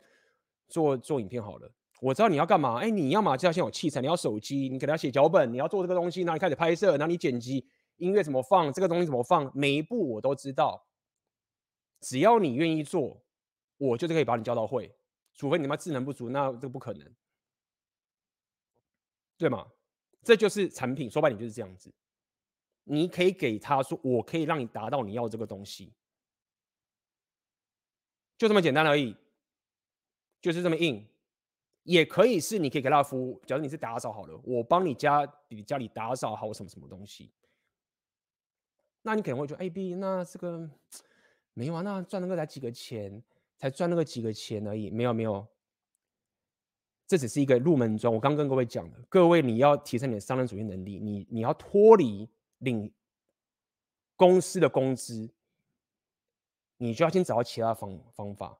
做做影片好了，我知道你要干嘛。哎，你要嘛就要先有器材，你要手机，你给他写脚本，你要做这个东西，然后你开始拍摄，然后你剪辑，音乐怎么放，这个东西怎么放，每一步我都知道。只要你愿意做，我就是可以把你教到会。除非你他妈智能不足，那这个不可能，对吗？这就是产品，说白点就是这样子。你可以给他说，我可以让你达到你要这个东西，就这么简单而已，就是这么硬。也可以是你可以给他服务，假如你是打扫好了，我帮你家你家里打扫好什么什么东西，那你可能会觉得，哎，B，那这个没有啊，那赚那个才几个钱，才赚那个几个钱而已，没有没有，这只是一个入门砖。我刚跟各位讲的，各位你要提升你的商人主义能力，你你要脱离。领公司的工资，你就要先找到其他方方法。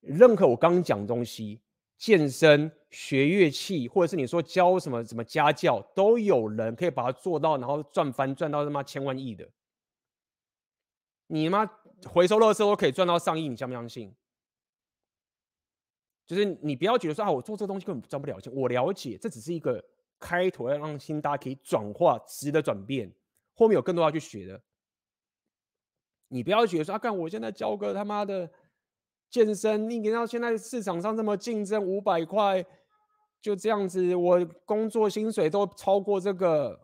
任何我刚讲的东西，健身、学乐器，或者是你说教什么什么家教，都有人可以把它做到，然后赚翻赚到他妈千万亿的。你妈回收乐色都可以赚到上亿，你相不相信？就是你不要觉得说啊，我做这个东西根本赚不了钱。我了解，这只是一个。开头要让心大家可以转化，值得转变。后面有更多要去学的，你不要觉得说啊，干我现在教个他妈的健身，你看到现在市场上这么竞争，五百块就这样子，我工作薪水都超过这个，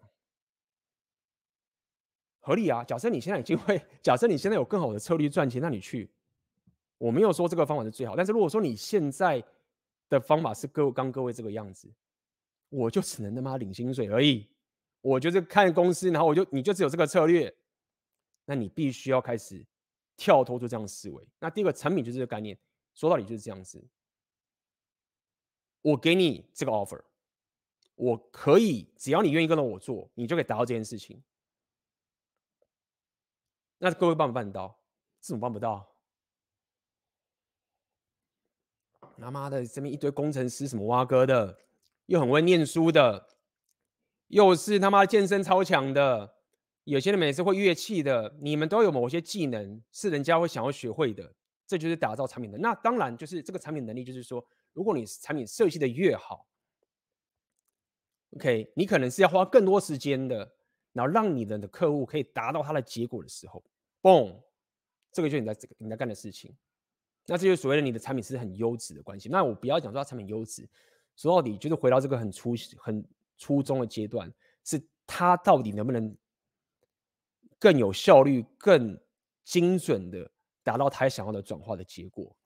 合理啊。假设你现在有机会，假设你现在有更好的策略赚钱，那你去。我没有说这个方法是最好，但是如果说你现在的方法是各刚各位这个样子。我就只能他妈领薪水而已，我就是看公司，然后我就你就只有这个策略，那你必须要开始跳脱出这样思维。那第二个产品就是这个概念，说到底就是这样子。我给你这个 offer，我可以只要你愿意跟着我做，你就可以达到这件事情。那各位办不办得到？这怎么办不到？他妈的，这边一堆工程师，什么挖哥的，又很会念书的，又是他妈健身超强的，有些人每次会乐器的，你们都有某些技能是人家会想要学会的，这就是打造产品的。那当然就是这个产品能力，就是说，如果你产品设计的越好，OK，你可能是要花更多时间的。然后让你的客户可以达到他的结果的时候，嘣，这个就是你在这个你在干的事情。那这就是所谓的你的产品是很优质的关系。那我不要讲说它产品优质，说到底就是回到这个很初很初中的阶段，是他到底能不能更有效率、更精准的达到他想要的转化的结果。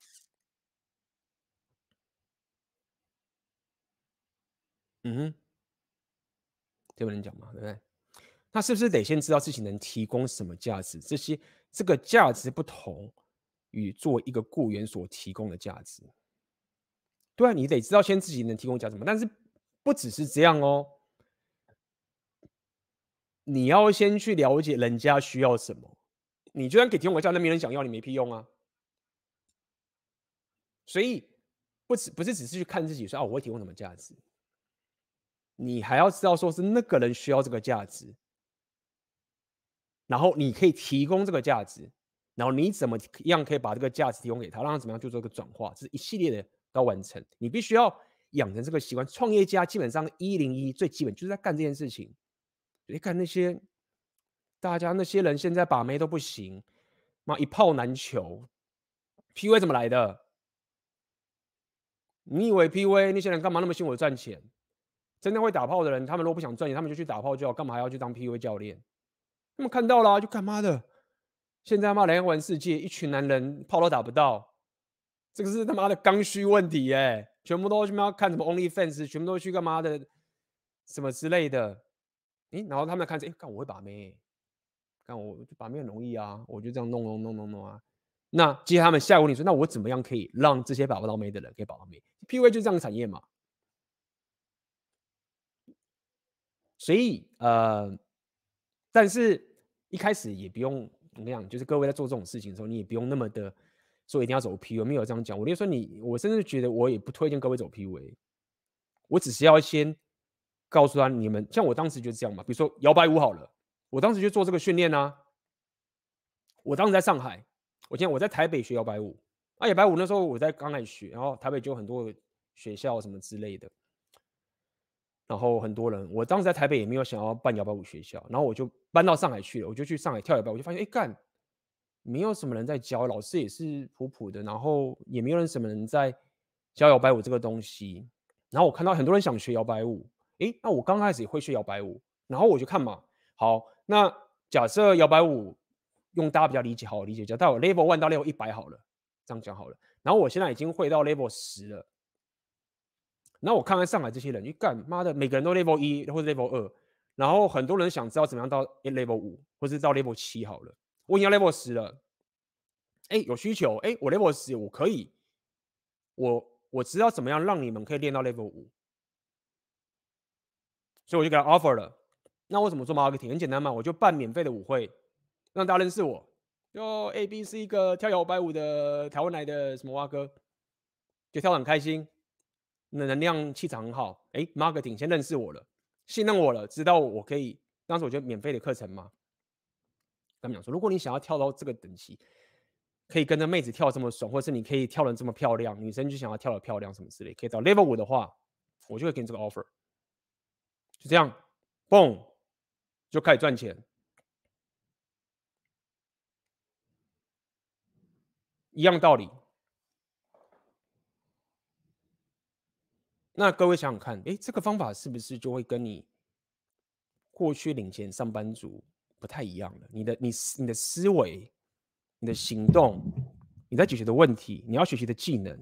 嗯哼，这不能讲嘛，对不对？那是不是得先知道自己能提供什么价值？这些这个价值不同于做一个雇员所提供的价值。对啊，你得知道先自己能提供价值什么，但是不只是这样哦。你要先去了解人家需要什么。你就算给提供价值，那没人想要，你没屁用啊。所以不只不是只是去看自己说啊，我会提供什么价值。你还要知道说是那个人需要这个价值。然后你可以提供这个价值，然后你怎么样可以把这个价值提供给他，让他怎么样去做一个转化，这是一系列的要完成。你必须要养成这个习惯。创业家基本上一零一最基本就是在干这件事情。你看那些大家那些人现在把妹都不行，妈一炮难求，PUA 怎么来的？你以为 PUA 那些人干嘛那么辛苦赚钱？真正会打炮的人，他们如果不想赚钱，他们就去打炮就好，干嘛还要去当 PUA 教练？他们看到了，就干嘛的？现在骂人玩世界，一群男人炮都打不到，这个是他妈的刚需问题耶！全部都去妈看什么 OnlyFans，全部都去干嘛的？什么之类的？诶，然后他们看着，诶，看我会把妹，看我把妹很容易啊，我就这样弄弄弄弄弄啊。那接下来他们下一个问题说，那我怎么样可以让这些把不到妹的人可以把到妹？PUA 就是这样的产业嘛。所以呃，但是。一开始也不用怎么样，就是各位在做这种事情的时候，你也不用那么的说一定要走 P U，没有这样讲。我就说你，我甚至觉得我也不推荐各位走 P U，我只是要先告诉他，你们像我当时就是这样嘛。比如说摇摆舞好了，我当时就做这个训练啊。我当时在上海，我现在我在台北学摇摆舞，啊，摇摆舞那时候我在刚开始学，然后台北就有很多学校什么之类的。然后很多人，我当时在台北也没有想要办摇摆舞学校，然后我就搬到上海去了。我就去上海跳摇摆，我就发现，哎干，没有什么人在教，老师也是普普的，然后也没有人什么人在教摇摆舞这个东西。然后我看到很多人想学摇摆舞，哎，那我刚开始也会学摇摆舞，然后我就看嘛，好，那假设摇摆舞用大家比较理解好理解，叫到 level one 到 level 一百好了，这样讲好了。然后我现在已经会到 level 十了。然后我看看上海这些人，一干妈的，每个人都 level 一或者 level 二，然后很多人想知道怎么样到 level 五，或者到 level 七好了。我已经要 level 十了，哎，有需求，哎，我 level 十，我可以，我我知道怎么样让你们可以练到 level 五，所以我就给他 offer 了。那我怎么做 marketing？很简单嘛，我就办免费的舞会，让大家认识我。就 A B 是一个跳摇摆舞的台湾来的什么蛙哥，就跳得很开心。那能量气场很好，哎，marketing 先认识我了，信任我了，知道我可以，当时我就免费的课程嘛。他们讲说，如果你想要跳到这个等级，可以跟着妹子跳这么爽，或者是你可以跳得这么漂亮，女生就想要跳得漂亮什么之类，可以到 level 五的话，我就会给你这个 offer。就这样，嘣，就开始赚钱，一样道理。那各位想想看，哎，这个方法是不是就会跟你过去领钱上班族不太一样了？你的、你、你的思维、你的行动、你在解决的问题、你要学习的技能、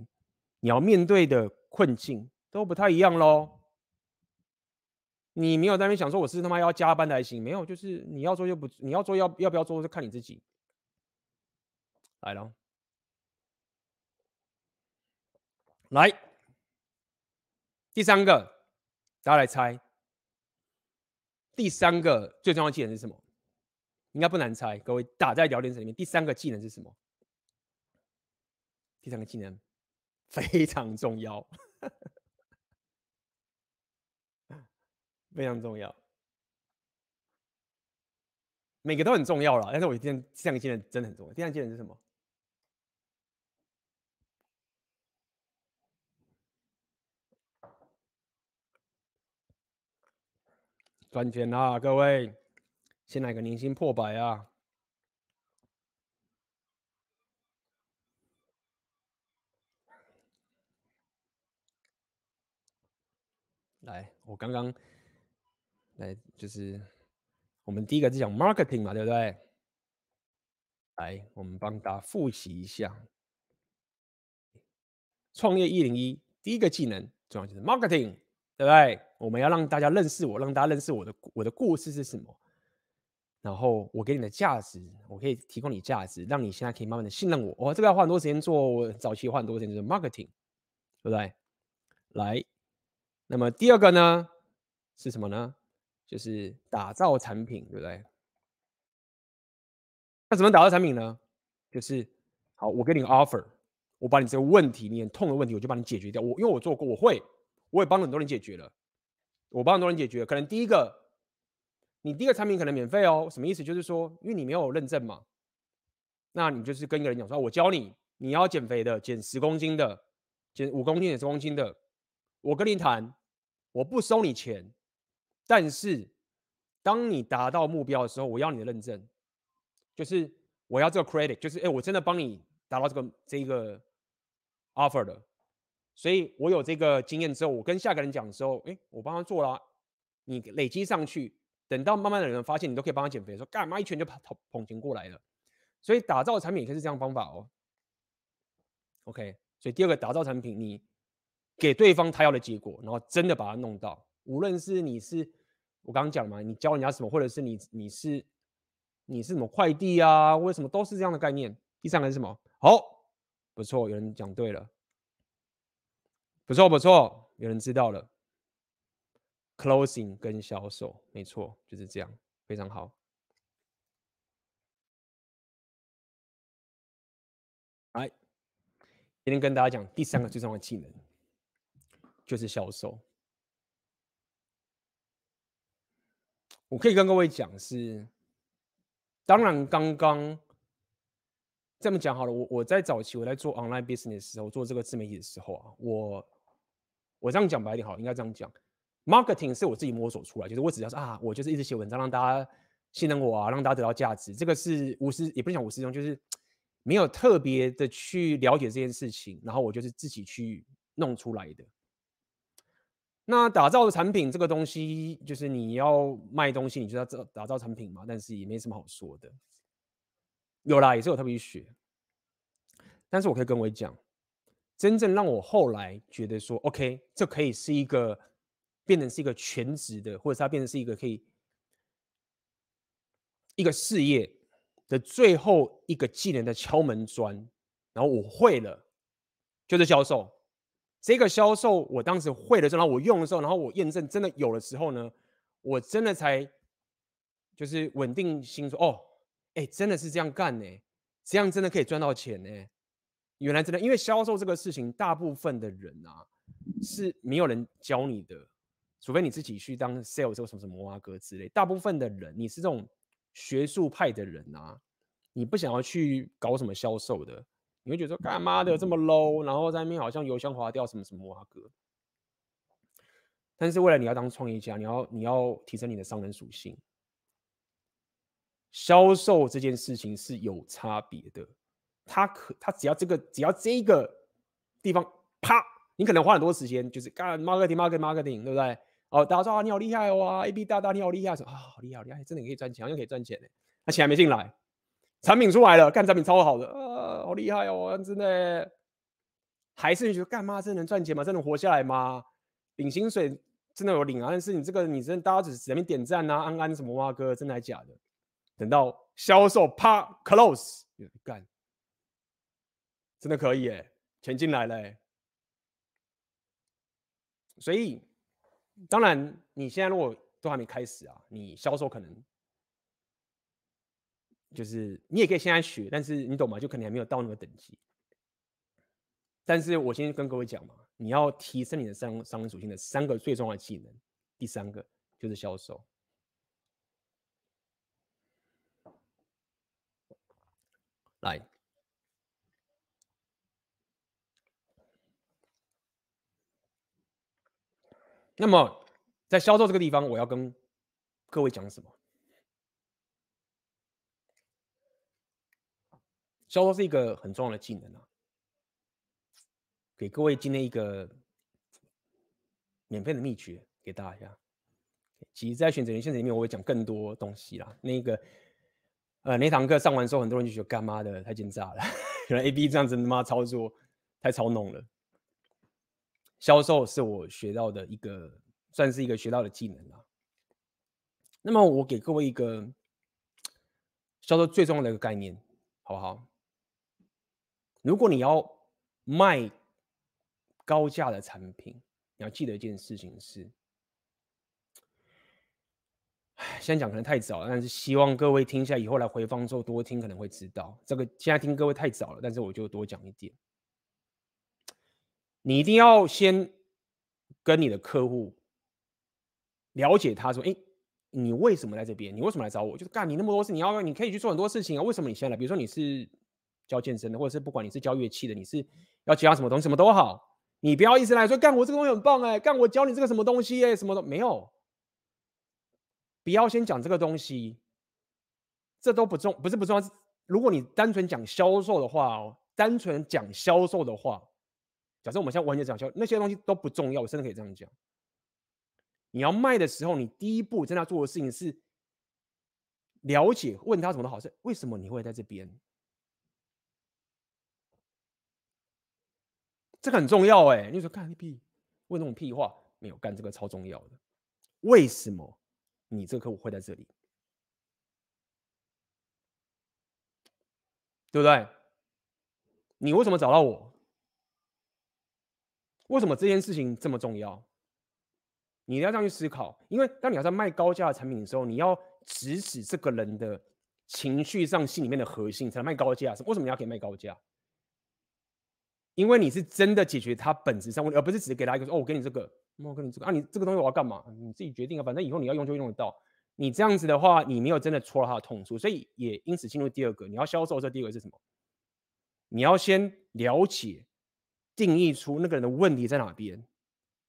你要面对的困境都不太一样喽。你没有在那边想说我是他妈要加班才行，没有，就是你要做就不，你要做要要不要做就看你自己。来了，来，第三个，大家来猜，第三个最重要的技能是什么？应该不难猜，各位打在聊天室里面，第三个技能是什么？第三个技能非常重要，非常重要。每个都很重要了，但是我今天第三个技能真的很重要。第三个技能是什么？赚钱啊，各位！先来个年薪破百啊！来，我刚刚来就是。我们第一个是讲 marketing 嘛，对不对？来，我们帮大家复习一下创业一零一第一个技能，重要就是 marketing，对不对？我们要让大家认识我，让大家认识我的我的故事是什么，然后我给你的价值，我可以提供你价值，让你现在可以慢慢的信任我。哦，这个要花很多时间做，我早期花很多时间就是 marketing，对不对？来，那么第二个呢是什么呢？就是打造产品，对不对？那怎么打造产品呢？就是好，我给你个 offer，我把你这个问题，你很痛的问题，我就帮你解决掉。我因为我做过，我会，我也帮很多人解决了。我帮很多人解决了，可能第一个，你第一个产品可能免费哦。什么意思？就是说，因为你没有认证嘛，那你就是跟一个人讲说，我教你，你要减肥的，减十公斤的，减五公斤、减十公斤的，我跟你谈，我不收你钱。但是，当你达到目标的时候，我要你的认证，就是我要这个 credit，就是哎，我真的帮你达到这个这一个 offer 的，所以我有这个经验之后，我跟下个人讲的时候，哎，我帮他做了，你累积上去，等到慢慢的人发现你都可以帮他减肥说，干嘛一拳就捧捧钱过来了，所以打造产品也是这样方法哦。OK，所以第二个打造产品，你给对方他要的结果，然后真的把它弄到，无论是你是。我刚刚讲嘛，你教人家什么，或者是你你是你是什么快递啊，为什么都是这样的概念。第三个是什么？好，不错，有人讲对了，不错不错，有人知道了。Closing 跟销售，没错，就是这样，非常好。来，今天跟大家讲第三个最重要的技能，就是销售。我可以跟各位讲是，当然刚刚这么讲好了。我我在早期我在做 online business 的时候，做这个自媒体的时候啊，我我这样讲白一点好，应该这样讲，marketing 是我自己摸索出来，就是我只要说啊，我就是一直写文章让大家信任我啊，让大家得到价值，这个是无师也不是讲无师兄，就是没有特别的去了解这件事情，然后我就是自己去弄出来的。那打造的产品这个东西，就是你要卖东西，你就要打打造产品嘛。但是也没什么好说的，有啦，也是有特别学。但是我可以跟我讲，真正让我后来觉得说，OK，这可以是一个变成是一个全职的，或者是它变成是一个可以一个事业的最后一个技能的敲门砖，然后我会了，就是销售。这个销售，我当时会的时候，然后我用的时候，然后我验证真的有的时候呢，我真的才就是稳定心说，哦，哎，真的是这样干呢，这样真的可以赚到钱呢。原来真的，因为销售这个事情，大部分的人啊是没有人教你的，除非你自己去当 sales 或什么什么摩阿哥之类。大部分的人，你是这种学术派的人啊，你不想要去搞什么销售的。你会觉得说干嘛的这么 low，然后在那边好像油腔滑调什么什么啊哥。但是为了你要当创业家，你要你要提升你的商人属性，销售这件事情是有差别的。他可他只要这个只要这个地方啪，你可能花很多时间就是干 marketing marketing marketing，对不对？哦，大家说啊你好厉害哦，A B 大大你好厉害，说啊好厉害好厉害，真的可以赚钱，好像可以赚钱呢。那钱还没进来，产品出来了，干产品超好的。啊好厉害哦，真的，还是你觉得干嘛？真能赚钱吗？真能活下来吗？领薪水真的有领啊，但是你这个你真的大家只是在那边点赞啊，安安什么哇哥，真的还假的？等到销售啪 close，干真的可以哎，钱进来了哎。所以，当然你现在如果都还没开始啊，你销售可能就是你也可以现在学，但是你懂吗？就可能还没有到那个等级。但是我先跟各位讲嘛，你要提升你的商商人属性的三个最重要的技能，第三个就是销售。来，那么在销售这个地方，我要跟各位讲什么？销售是一个很重要的技能啊。给各位今天一个免费的秘诀给大家。其实，在选择权限制里面，我会讲更多东西啦。那个，呃，那堂课上完之后，很多人就觉得干妈的太奸诈了，原来 A B 这样子他妈操作太操弄了。销售是我学到的一个，算是一个学到的技能啦。那么，我给各位一个销售最重要的一个概念，好不好？如果你要卖。高价的产品，你要记得一件事情是，唉，现在讲可能太早了，但是希望各位听一下，以后来回放之后多听，可能会知道。这个现在听各位太早了，但是我就多讲一点。你一定要先跟你的客户了解，他说：“哎，你为什么来这边？你为什么来找我？就是干你那么多事，你要你可以去做很多事情啊，为什么你现在来？比如说你是教健身的，或者是不管你是教乐器的，你是要教什么东西，什么都好。”你不要一直来说干我这个东西很棒哎，干我教你这个什么东西哎，什么都没有。不要先讲这个东西，这都不重，不是不重要。如果你单纯讲销售的话哦，单纯讲销售的话，假设我们现在完全讲销，那些东西都不重要，我真的可以这样讲。你要卖的时候，你第一步真的要做的事情是了解，问他什么的好，事为什么你会在这边？这个很重要哎，你说干屁，问那种屁话没有干这个超重要的。为什么你这个客户会在这里？对不对？你为什么找到我？为什么这件事情这么重要？你要这样去思考，因为当你要在卖高价的产品的时候，你要直指这个人的情绪上心里面的核心，才能卖高价。为什么你要可以卖高价？因为你是真的解决他本质上问题，而不是只是给他一个说哦，我给你这个，我给你这个啊，你这个东西我要干嘛？你自己决定啊，反正以后你要用就用得到。你这样子的话，你没有真的戳到他的痛处，所以也因此进入第二个，你要销售这第二个是什么？你要先了解、定义出那个人的问题在哪边。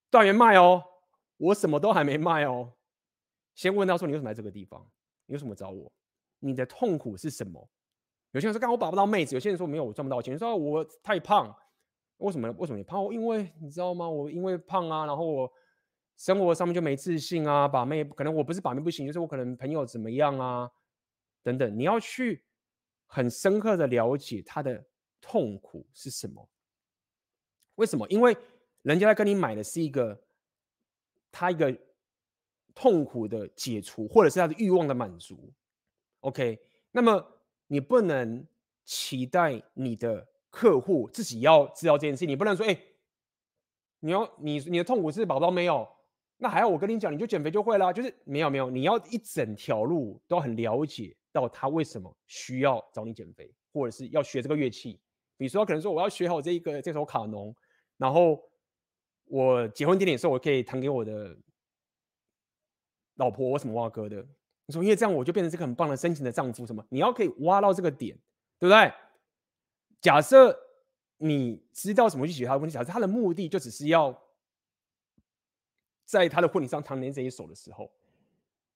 断元卖哦，我什么都还没卖哦，先问他说，你为什么来这个地方？你为什么找我？你的痛苦是什么？有些人说干我把不到妹子，有些人说没有我赚不到钱，说我太胖。为什么？为什么你胖？因为你知道吗？我因为胖啊，然后我生活上面就没自信啊，把妹可能我不是把妹不行，就是我可能朋友怎么样啊，等等。你要去很深刻的了解他的痛苦是什么？为什么？因为人家在跟你买的是一个他一个痛苦的解除，或者是他的欲望的满足。OK，那么你不能期待你的。客户自己要知道这件事，你不能说，哎、你要你你的痛苦是宝宝没有，那还要我跟你讲，你就减肥就会啦。就是没有没有，你要一整条路都很了解到他为什么需要找你减肥，或者是要学这个乐器。比如说，可能说我要学好这一个这首卡农，然后我结婚典礼的时候，我可以弹给我的老婆我什么挖哥的。你说，因为这样我就变成这个很棒的深情的丈夫，什么？你要可以挖到这个点，对不对？假设你知道什么去解决他的问题，假设他的目的就只是要在他的婚礼上弹你这一首的时候，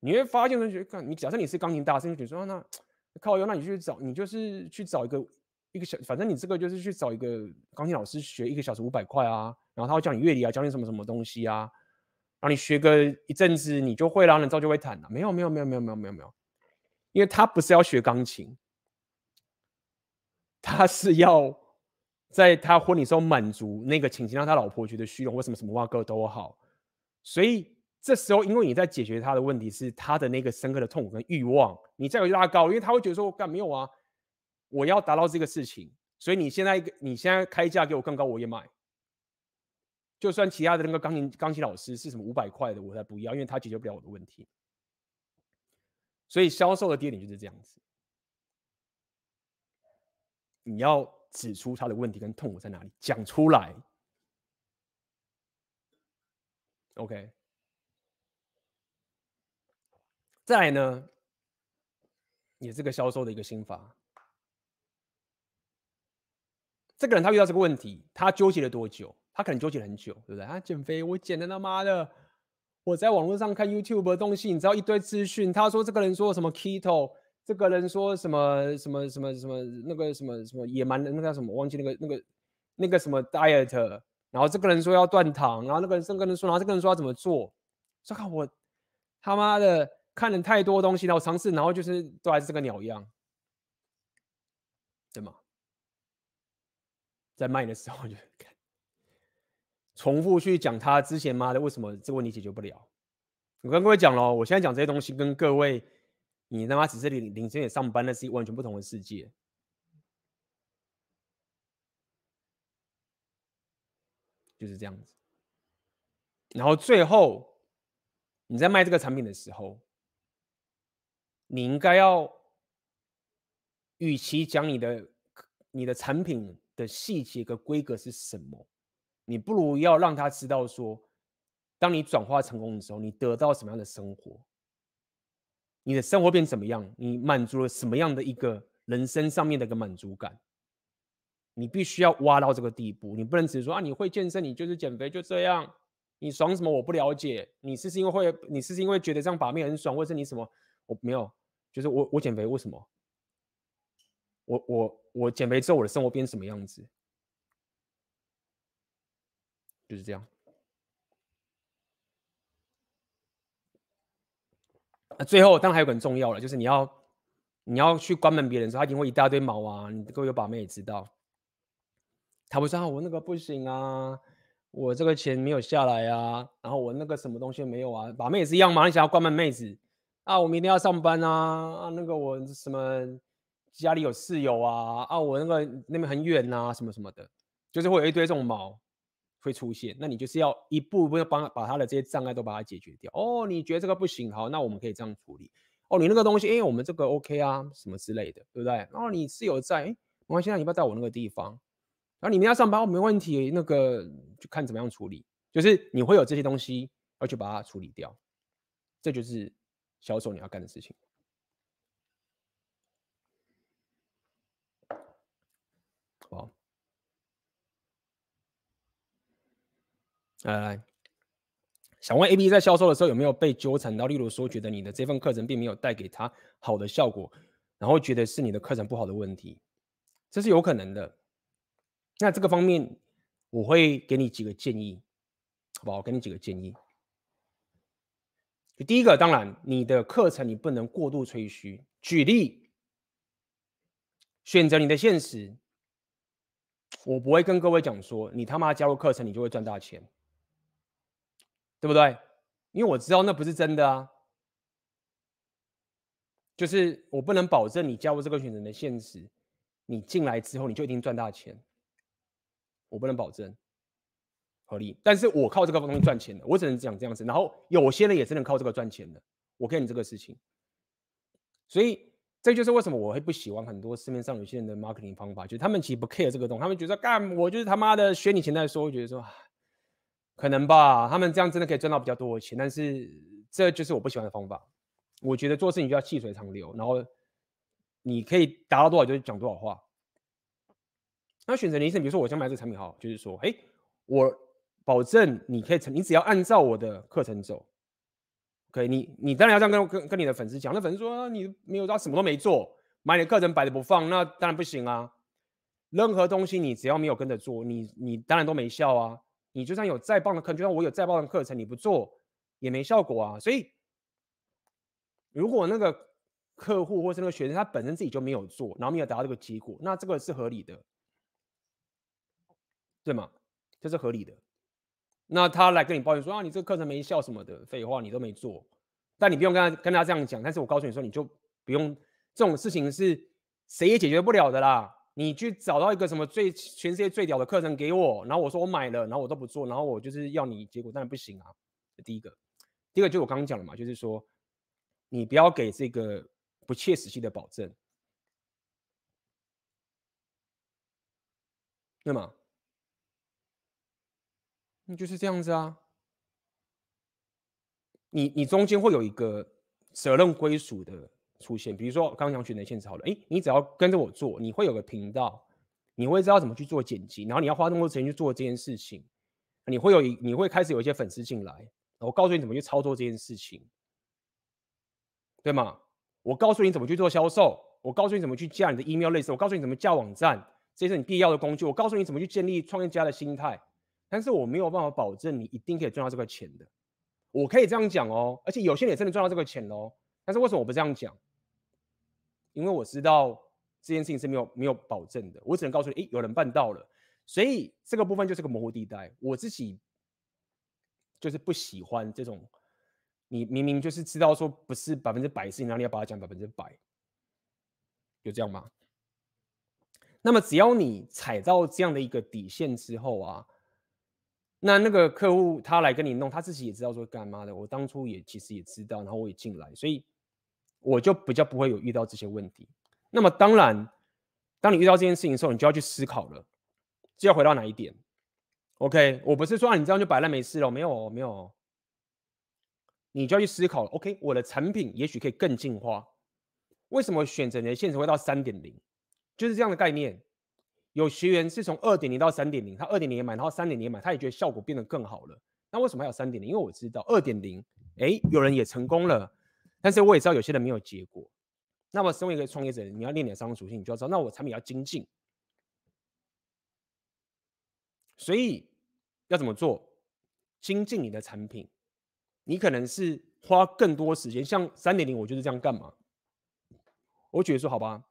你会发现同学看，你假设你是钢琴大师，你觉得说那 靠腰，那你去找你就是去找一个一个小，反正你这个就是去找一个钢琴老师学一个小时五百块啊，然后他会教你乐理啊，教你什么什么东西啊，然后你学个一阵子你就会了，你照就会弹了。没有没有没有没有没有没有没有，因为他不是要学钢琴。他是要在他婚礼时候满足那个情形，让他老婆觉得虚荣，或什么什么哇哥都好。所以这时候，因为你在解决他的问题是他的那个深刻的痛苦跟欲望，你再有拉高，因为他会觉得说干没有啊，我要达到这个事情，所以你现在你现在开价给我更高，我也买。就算其他的那个钢琴钢琴老师是什么五百块的，我才不要，因为他解决不了我的问题。所以销售的第二点就是这样子，你要指出他的问题跟痛苦在哪里，讲出来。OK，再来呢，也是个销售的一个心法。这个人他遇到这个问题，他纠结了多久？他可能纠结了很久，对不对？他减肥，我减的他妈的，我在网络上看 YouTube 的东西，你知道一堆资讯。他说这个人说什么 Keto，这个人说什么什么什么什么那个什么什么野蛮的那个叫什么，忘记那个那个那个什么 diet。然后这个人说要断糖，然后那个人这个人说，然后这个人说要怎么做？说看我他妈的看了太多东西，然后尝试，然后就是都还是这个鸟样，对吗？在卖的时候就看。重复去讲他之前妈的为什么这个问题解决不了？我跟各位讲了，我现在讲这些东西跟各位，你他妈只是领领薪水上班，那是完全不同的世界，就是这样子。然后最后你在卖这个产品的时候，你应该要，与其讲你的你的产品的细节跟规格是什么。你不如要让他知道说，当你转化成功的时候，你得到什么样的生活，你的生活变怎么样，你满足了什么样的一个人生上面的一个满足感，你必须要挖到这个地步，你不能只是说啊，你会健身，你就是减肥就这样，你爽什么我不了解，你是是因为会，你是是因为觉得这样把妹很爽，或是你什么，我没有，就是我我减肥为什么，我我我减肥之后我的生活变什么样子？就是这样。那最后当然还有很重要了，就是你要你要去关门别人的时候，他一定会一大堆毛啊。你各位有把妹也知道，他会说啊，我那个不行啊，我这个钱没有下来啊，然后我那个什么东西没有啊。把妹也是一样嘛，你想要关门妹子啊，我明天要上班啊，啊那个我什么家里有室友啊，啊我那个那边很远啊，什么什么的，就是会有一堆这种毛。会出现，那你就是要一步一步要帮把他的这些障碍都把它解决掉。哦，你觉得这个不行，好，那我们可以这样处理。哦，你那个东西，哎，我们这个 OK 啊，什么之类的，对不对？然后你室友在，哎，没关系，那你不要带我那个地方。然后你们要上班，哦，没问题，那个就看怎么样处理。就是你会有这些东西，要去把它处理掉。这就是销售你要干的事情。好。来来，想问 AB 在销售的时候有没有被纠缠到？例如说，觉得你的这份课程并没有带给他好的效果，然后觉得是你的课程不好的问题，这是有可能的。那这个方面，我会给你几个建议，好不好？我给你几个建议。第一个，当然，你的课程你不能过度吹嘘。举例，选择你的现实，我不会跟各位讲说，你他妈加入课程，你就会赚大钱。对不对？因为我知道那不是真的啊，就是我不能保证你加入这个选择的现实，你进来之后你就一定赚大钱，我不能保证，合理。但是我靠这个东西赚钱的，我只能讲这样子。然后有些人也是能靠这个赚钱的，我给你这个事情。所以这就是为什么我会不喜欢很多市面上有些人的 marketing 方法，就是他们其实不 care 这个东西，他们觉得干我就是他妈的学你钱再说，我觉得说。可能吧，他们这样真的可以赚到比较多的钱，但是这就是我不喜欢的方法。我觉得做事情就要细水长流，然后你可以达到多少就讲多少话。那选择你意思，比如说我想买这个产品，好，就是说，哎，我保证你可以成，你只要按照我的课程走，可以，你你当然要这样跟跟跟你的粉丝讲。那粉丝说，啊，你没有，他什么都没做，买你的课程摆着不放，那当然不行啊。任何东西你只要没有跟着做，你你当然都没效啊。你就算有再棒的课，就算我有再棒的课程，你不做也没效果啊。所以，如果那个客户或是那个学生他本身自己就没有做，然后没有达到这个结果，那这个是合理的，对吗？这是合理的。那他来跟你抱怨说啊，你这个课程没效什么的，废话，你都没做。但你不用跟他跟他这样讲。但是我告诉你说，你就不用这种事情是谁也解决不了的啦。你去找到一个什么最全世界最屌的课程给我，然后我说我买了，然后我都不做，然后我就是要你结果，当然不行啊。第一个，第二个就我刚刚讲了嘛，就是说你不要给这个不切实际的保证，对吗？那就是这样子啊。你你中间会有一个责任归属的。出现，比如说刚刚讲选择现场好了，哎，你只要跟着我做，你会有个频道，你会知道怎么去做剪辑，然后你要花那么多时间去做这件事情，你会有，你会开始有一些粉丝进来，我告诉你怎么去操作这件事情，对吗？我告诉你怎么去做销售，我告诉你怎么去架你的 email list，我告诉你怎么架网站，这是你必要的工具，我告诉你怎么去建立创业家的心态，但是我没有办法保证你一定可以赚到这个钱的，我可以这样讲哦，而且有些人也真的赚到这个钱喽，但是为什么我不这样讲？因为我知道这件事情是没有没有保证的，我只能告诉你，诶，有人办到了，所以这个部分就是个模糊地带。我自己就是不喜欢这种，你明明就是知道说不是百分之百的事情，然后你要把它讲百分之百，有这样吗？那么只要你踩到这样的一个底线之后啊，那那个客户他来跟你弄，他自己也知道说干嘛的，我当初也其实也知道，然后我也进来，所以。我就比较不会有遇到这些问题。那么当然，当你遇到这件事情的时候，你就要去思考了，就要回到哪一点？OK，我不是说啊，你这样就摆烂没事了，没有没有，你就要去思考。OK，我的产品也许可以更进化。为什么选择你的线程会到三点零？就是这样的概念。有学员是从二点零到三点零，他二点零也买，然后三点零也买，他也觉得效果变得更好了。那为什么还有三点零？因为我知道二点零，哎，有人也成功了。但是我也知道有些人没有结果，那么身为一个创业者，你要练点商业属性，你就要知道，那我产品要精进，所以要怎么做？精进你的产品，你可能是花更多时间，像三点零，我就是这样干嘛？我觉得说好吧，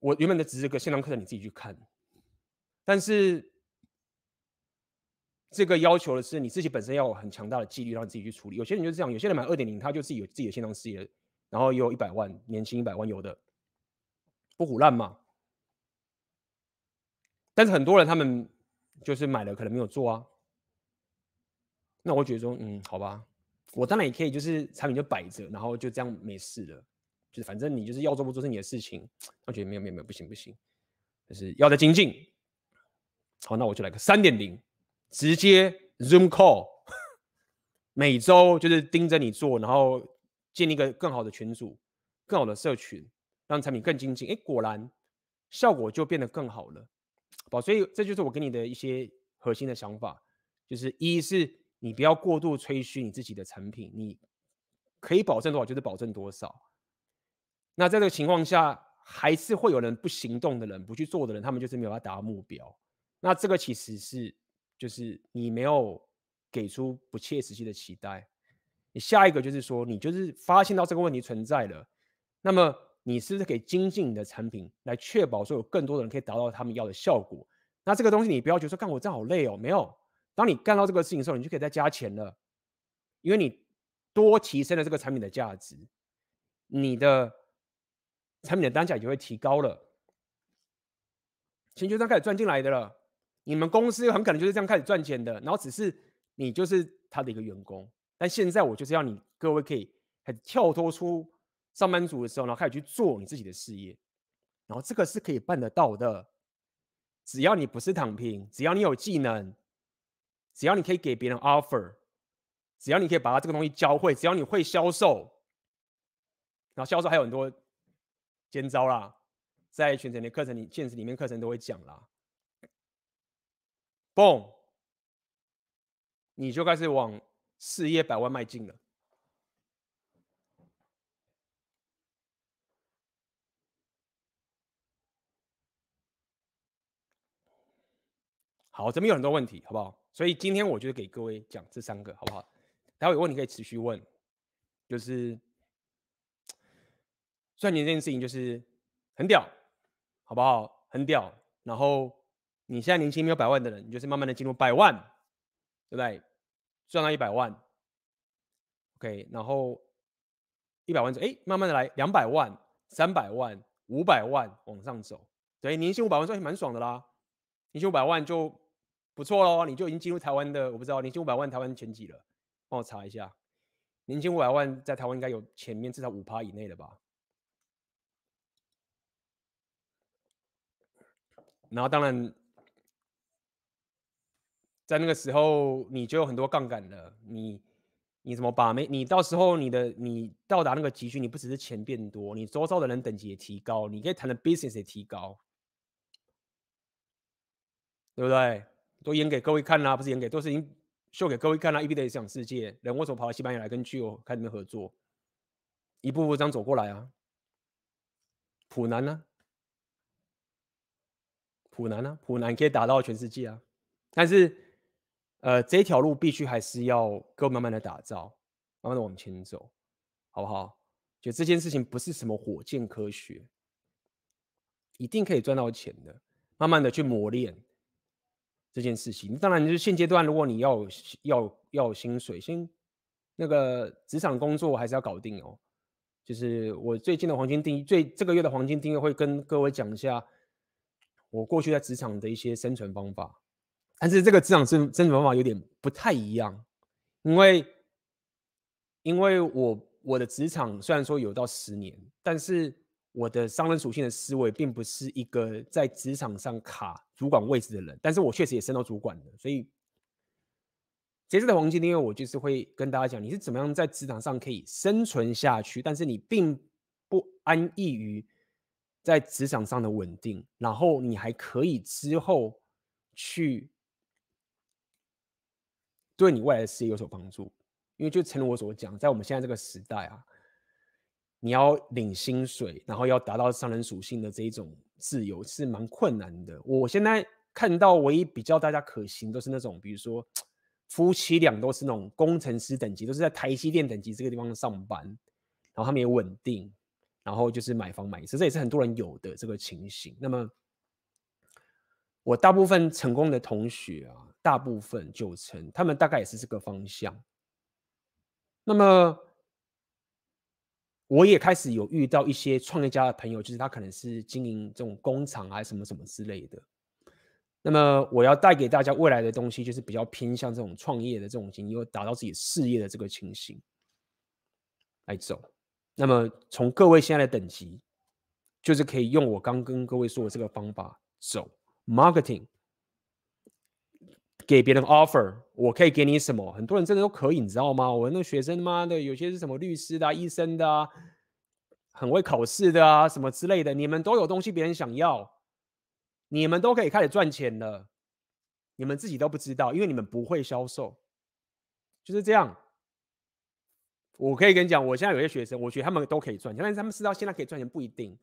我原本的只是个线上课程，你自己去看，但是。这个要求的是你自己本身要有很强大的纪律，让你自己去处理。有些人就是这样，有些人买二点零，他就自己有自己的线上事业，然后有一百万，年薪一百万有的，不唬烂嘛。但是很多人他们就是买了可能没有做啊。那我觉得说，嗯，好吧，我当然也可以，就是产品就摆着，然后就这样没事了，就是反正你就是要做不做是你的事情。我觉得没有没有没有，不行不行，就是要再精进。好，那我就来个三点零。直接 Zoom call，每周就是盯着你做，然后建立一个更好的群组、更好的社群，让产品更精进。哎，果然效果就变得更好了。好，所以这就是我给你的一些核心的想法，就是一是你不要过度吹嘘你自己的产品，你可以保证多少就是保证多少。那在这个情况下，还是会有人不行动的人、不去做的人，他们就是没有要达到目标。那这个其实是。就是你没有给出不切实际的期待，你下一个就是说，你就是发现到这个问题存在了，那么你是不是可以精进你的产品，来确保说有更多的人可以达到他们要的效果？那这个东西你不要觉得说干我这样好累哦，没有，当你干到这个事情的时候，你就可以再加钱了，因为你多提升了这个产品的价值，你的产品的单价就会提高了，钱就这样开始赚进来的了。你们公司很可能就是这样开始赚钱的，然后只是你就是他的一个员工。但现在我就是要你各位可以很跳脱出上班族的时候，然后开始去做你自己的事业，然后这个是可以办得到的。只要你不是躺平，只要你有技能，只要你可以给别人 offer，只要你可以把他这个东西教会，只要你会销售，然后销售还有很多尖招啦，在全程的课程里、现实里面课程都会讲啦。嘣，你就开始往事业百万迈进了。好，这边有很多问题，好不好？所以今天我就给各位讲这三个，好不好？待会有问题可以持续问。就是赚钱这件事情就是很屌，好不好？很屌，然后。你现在年薪没有百万的人，你就是慢慢的进入百万，对不对？赚到一百万，OK，然后一百万之后，哎，慢慢的来两百万、三百万、五百万往上走，对，年薪五百万算是蛮爽的啦，年薪五百万就不错喽，你就已经进入台湾的，我不知道年薪五百万台湾前几了，帮我查一下，年薪五百万在台湾应该有前面至少五趴以内的吧。然后当然。在那个时候，你就有很多杠杆了。你你怎么把没？你到时候你的你到达那个级距，你不只是钱变多，你周遭的人等级也提高，你可以谈的 business 也提高，对不对？都演给各位看啦，不是演给，都是已经秀给各位看啦。EB 的理想世界，人为什么跑到西班牙来跟 Gio 开那边合作？一步步这样走过来啊，普南呢？普南呢？普南可以打到全世界啊，但是。呃，这条路必须还是要够慢慢的打造，慢慢的往前走，好不好？就这件事情不是什么火箭科学，一定可以赚到钱的。慢慢的去磨练这件事情。当然，就是现阶段，如果你要要要薪水，先那个职场工作还是要搞定哦。就是我最近的黄金订阅，最这个月的黄金订阅会跟各位讲一下我过去在职场的一些生存方法。但是这个职场生生存方法有点不太一样，因为因为我我的职场虽然说有到十年，但是我的商人属性的思维并不是一个在职场上卡主管位置的人，但是我确实也升到主管的，所以这次的黄金订阅我就是会跟大家讲，你是怎么样在职场上可以生存下去，但是你并不安逸于在职场上的稳定，然后你还可以之后去。对你未来的事业有所帮助，因为就诚如我所讲，在我们现在这个时代啊，你要领薪水，然后要达到商人属性的这一种自由是蛮困难的。我现在看到唯一比较大家可行，都是那种，比如说夫妻俩都是那种工程师等级，都是在台积电等级这个地方上班，然后他们也稳定，然后就是买房买车，这也是很多人有的这个情形。那么。我大部分成功的同学啊，大部分九成，他们大概也是这个方向。那么，我也开始有遇到一些创业家的朋友，就是他可能是经营这种工厂啊，什么什么之类的。那么，我要带给大家未来的东西，就是比较偏向这种创业的这种经历，又达到自己事业的这个情形来走。那么，从各位现在的等级，就是可以用我刚跟各位说的这个方法走。Marketing 给别人 offer，我可以给你什么？很多人真的都可以，你知道吗？我那学生妈的，有些是什么律师的、医生的啊，很会考试的啊，什么之类的。你们都有东西，别人想要，你们都可以开始赚钱了。你们自己都不知道，因为你们不会销售，就是这样。我可以跟你讲，我现在有些学生，我觉得他们都可以赚钱，但是他们知道现在可以赚钱不一定，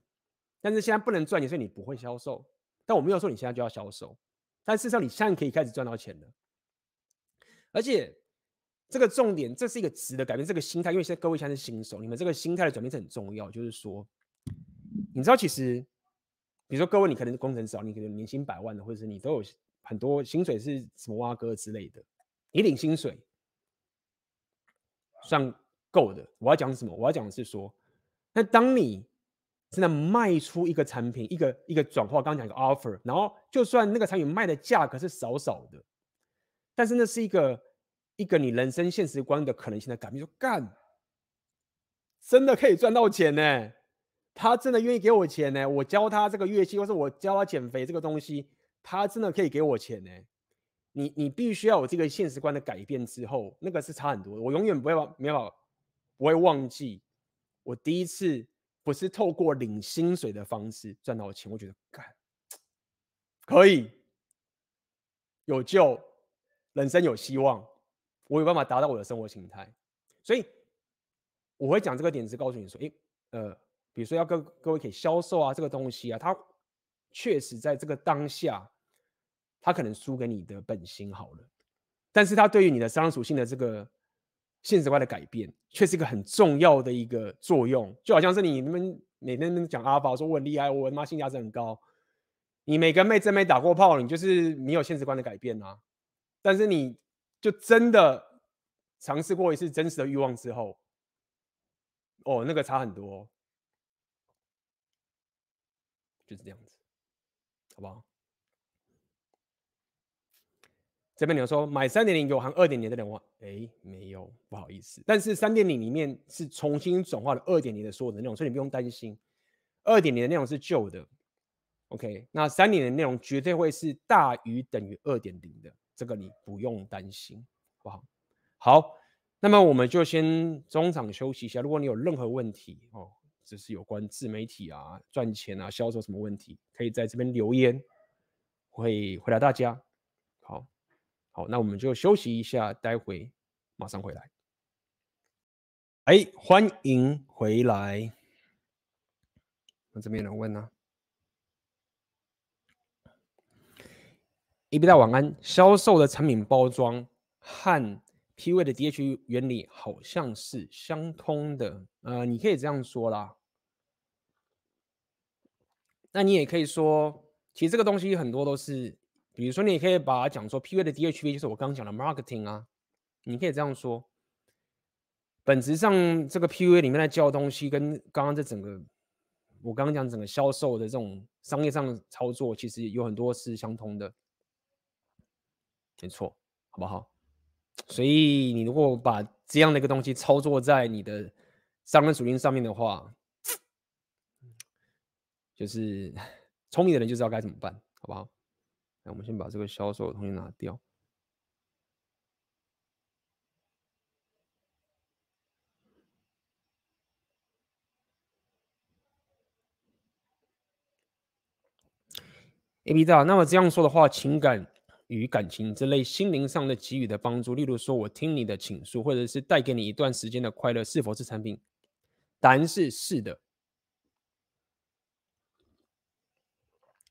但是现在不能赚钱，所以你不会销售。但我没有说你现在就要销售，但事实上你现在可以开始赚到钱了。而且这个重点，这是一个值得改变，这个心态，因为现在各位现在是新手，你们这个心态的转变是很重要。就是说，你知道，其实比如说各位，你可能是工程师，你可能年薪百万的，或者是你都有很多薪水是什么挖哥之类的，你领薪水算够的。我要讲什么？我要讲的是说，那当你真的卖出一个产品，一个一个转化，刚刚讲一个 offer，然后就算那个产品卖的价格是少少的，但是那是一个一个你人生现实观的可能性的改变。说干，真的可以赚到钱呢？他真的愿意给我钱呢？我教他这个乐器，或是我教他减肥这个东西，他真的可以给我钱呢？你你必须要有这个现实观的改变之后，那个是差很多的。我永远不会忘，没有不会忘记我第一次。不是透过领薪水的方式赚到钱，我觉得干可以有救，人生有希望，我有办法达到我的生活形态，所以我会讲这个点子，告诉你说，诶，呃，比如说要各各位可以销售啊，这个东西啊，它确实在这个当下，它可能输给你的本心好了，但是它对于你的商属性的这个。现实观的改变，却是一个很重要的一个作用，就好像是你们每天讲阿宝说我很厉害，我他妈性价值很高，你每个妹真没打过炮，你就是你有现实观的改变啊。但是你就真的尝试过一次真实的欲望之后，哦，那个差很多，就是这样子。好不好？这边你说买三点零有含二点零的内容，哎，没有，不好意思。但是三点零里面是重新转化了二点零的所有的内容，所以你不用担心。二点零的内容是旧的，OK？那三点零的内容绝对会是大于等于二点零的，这个你不用担心，好不好？好，那么我们就先中场休息一下。如果你有任何问题哦，就是有关自媒体啊、赚钱啊、销售什么问题，可以在这边留言，会回答大家。好。好，那我们就休息一下，待会马上回来。哎，欢迎回来。那这边有人问呢、，E B 大晚安，销售的产品包装和 P V 的 D H 原理好像是相通的。呃，你可以这样说啦。那你也可以说，其实这个东西很多都是。比如说，你可以把它讲说，PUA 的 DHV 就是我刚刚讲的 marketing 啊，你可以这样说。本质上，这个 PUA 里面在教东西，跟刚刚这整个我刚刚讲整个销售的这种商业上的操作，其实有很多是相通的，没错，好不好？所以你如果把这样的一个东西操作在你的商人属性上面的话，就是 聪明的人就知道该怎么办，好不好？那我们先把这个销售的东西拿掉。EBITDA，那么这样说的话，情感与感情这类心灵上的给予的帮助，例如说我听你的倾诉，或者是带给你一段时间的快乐，是否是产品？答案是是的，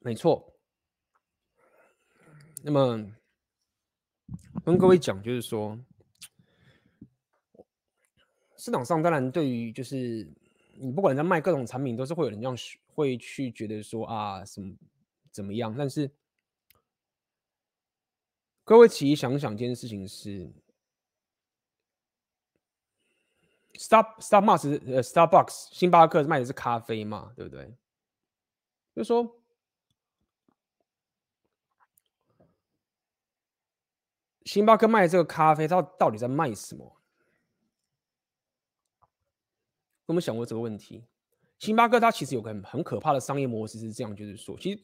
没错。那么跟各位讲，就是说，市场上当然对于就是你不管在卖各种产品，都是会有人这样会去觉得说啊什么怎么样。但是各位其实想想一件事情是，Star Starbucks 呃 Starbucks 星巴克卖的是咖啡嘛，对不对？就说。星巴克卖这个咖啡，它到底在卖什么？有没有想过这个问题？星巴克它其实有个很可怕的商业模式是这样，就是说，其实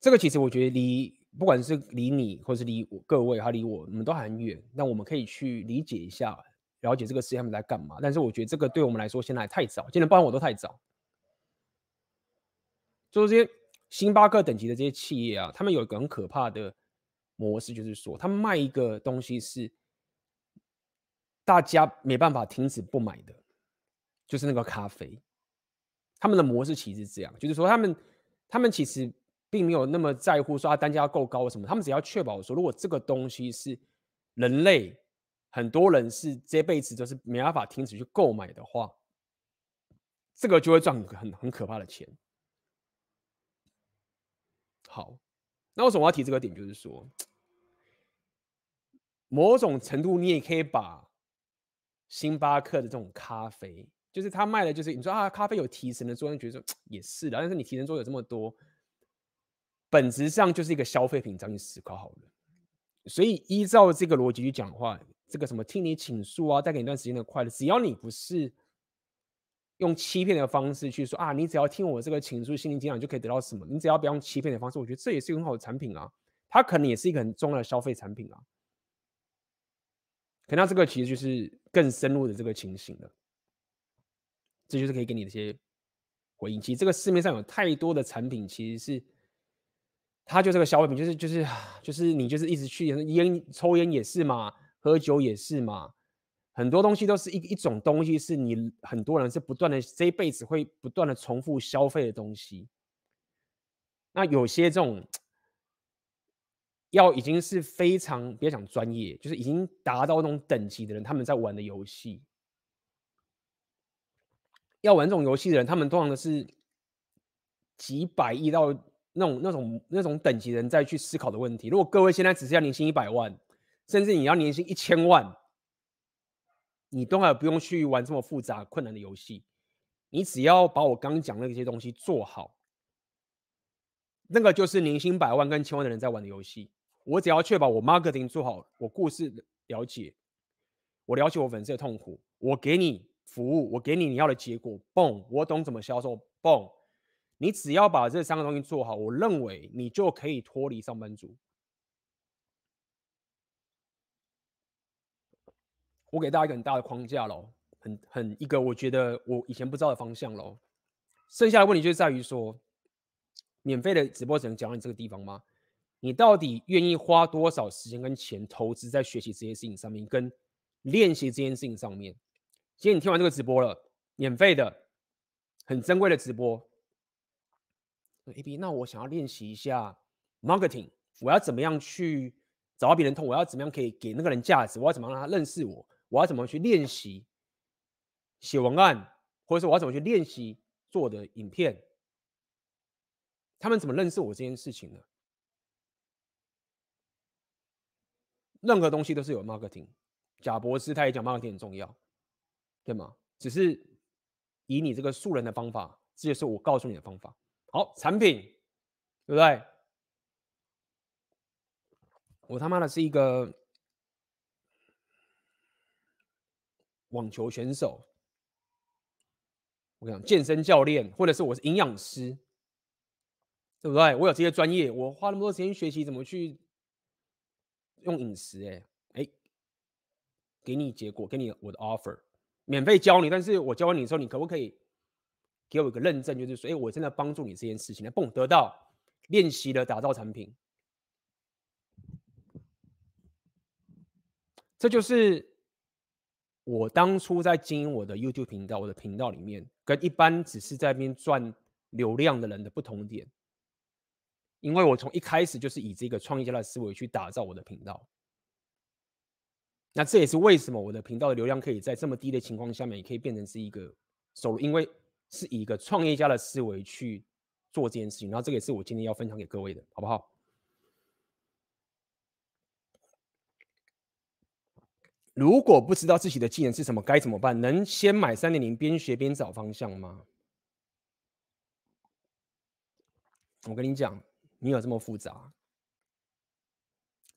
这个其实我觉得离不管是离你，或是离我各位，还离我，我们都还很远。那我们可以去理解一下，了解这个事情他们在干嘛。但是我觉得这个对我们来说现在太早，今天包括我都太早。就是这些星巴克等级的这些企业啊，他们有一个很可怕的。模式就是说，他们卖一个东西是大家没办法停止不买的，就是那个咖啡。他们的模式其实是这样，就是说他们他们其实并没有那么在乎说它单价够高什么，他们只要确保说，如果这个东西是人类很多人是这辈子都是没办法停止去购买的话，这个就会赚很很可怕的钱。好。那为什么我要提这个点？就是说，某种程度你也可以把星巴克的这种咖啡，就是他卖的，就是你说啊，咖啡有提神的作用，觉得说也是的。但是你提神作用有这么多，本质上就是一个消费品，这样去思考好了。所以依照这个逻辑去讲话，这个什么听你倾诉啊，带给你一段时间的快乐，只要你不是。用欺骗的方式去说啊，你只要听我这个倾诉心灵鸡汤就可以得到什么？你只要不要用欺骗的方式，我觉得这也是很好的产品啊。它可能也是一个很重要的消费产品啊。可能这个其实就是更深入的这个情形了。这就是可以给你的一些回应。其实这个市面上有太多的产品，其实是它就是个消费品，就是就是就是你就是一直去烟抽烟也是嘛，喝酒也是嘛。很多东西都是一一种东西，是你很多人是不断的这一辈子会不断的重复消费的东西。那有些这种要已经是非常别讲专业，就是已经达到那种等级的人，他们在玩的游戏。要玩这种游戏的人，他们通常的是几百亿到那种那种那种等级的人再去思考的问题。如果各位现在只是要年薪一百万，甚至你要年薪一千万。你都还不用去玩这么复杂困难的游戏，你只要把我刚讲的那些东西做好，那个就是年薪百万跟千万的人在玩的游戏。我只要确保我 marketing 做好，我故事了解，我了解我粉丝的痛苦，我给你服务，我给你你要的结果，嘣，我懂怎么销售，嘣，你只要把这三个东西做好，我认为你就可以脱离上班族。我给大家一个很大的框架喽，很很一个我觉得我以前不知道的方向喽。剩下的问题就在于说，免费的直播只能讲到你这个地方吗？你到底愿意花多少时间跟钱投资在学习这件事情上面，跟练习这件事情上面？今天你听完这个直播了，免费的、很珍贵的直播。AB，那我想要练习一下 marketing，我要怎么样去找到别人痛？我要怎么样可以给那个人价值？我要怎么让他认识我？我要怎么去练习写文案，或者是我要怎么去练习做的影片？他们怎么认识我这件事情呢？任何东西都是有 marketing，贾博士他也讲 marketing 很重要，对吗？只是以你这个素人的方法，这就是我告诉你的方法。好，产品，对不对？我他妈的是一个网球选手，我跟你讲，健身教练，或者是我是营养师，对不对？我有这些专业，我花那么多时间学习怎么去。用饮食、欸，哎哎，给你结果，给你我的 offer，免费教你，但是我教完你之后，你可不可以给我一个认证，就是说，哎，我真的帮助你这件事情，来蹦得到练习的打造产品，这就是我当初在经营我的 YouTube 频道，我的频道里面，跟一般只是在那边赚流量的人的不同点。因为我从一开始就是以这个创业家的思维去打造我的频道，那这也是为什么我的频道的流量可以在这么低的情况下面，也可以变成是一个收入，因为是以一个创业家的思维去做这件事情。然后这个也是我今天要分享给各位的，好不好？如果不知道自己的技能是什么，该怎么办？能先买三点零边学边找方向吗？我跟你讲。没有这么复杂。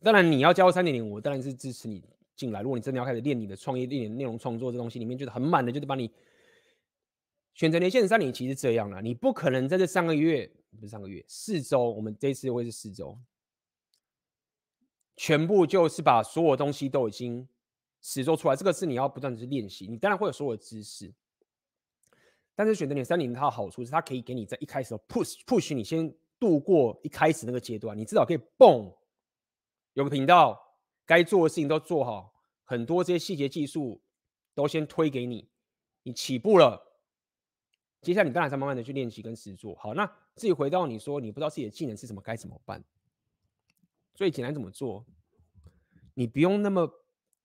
当然，你要交三点零，我当然是支持你进来。如果你真的要开始练你的创业、练内容创作这东西，里面就是很满的，就是把你选择连线三点，其实这样了。你不可能在这三个月，不是三个月，四周，我们这次会是四周，全部就是把所有东西都已经实做出来。这个是你要不断的去练习，你当然会有所有的知识。但是选择连三零，它的好处是它可以给你在一开始 push push 你先。度过一开始那个阶段，你至少可以蹦，有个频道，该做的事情都做好，很多这些细节技术都先推给你，你起步了，接下来你当然再慢慢的去练习跟实做。好，那自己回到你说你不知道自己的技能是什么，该怎么办？最简单怎么做？你不用那么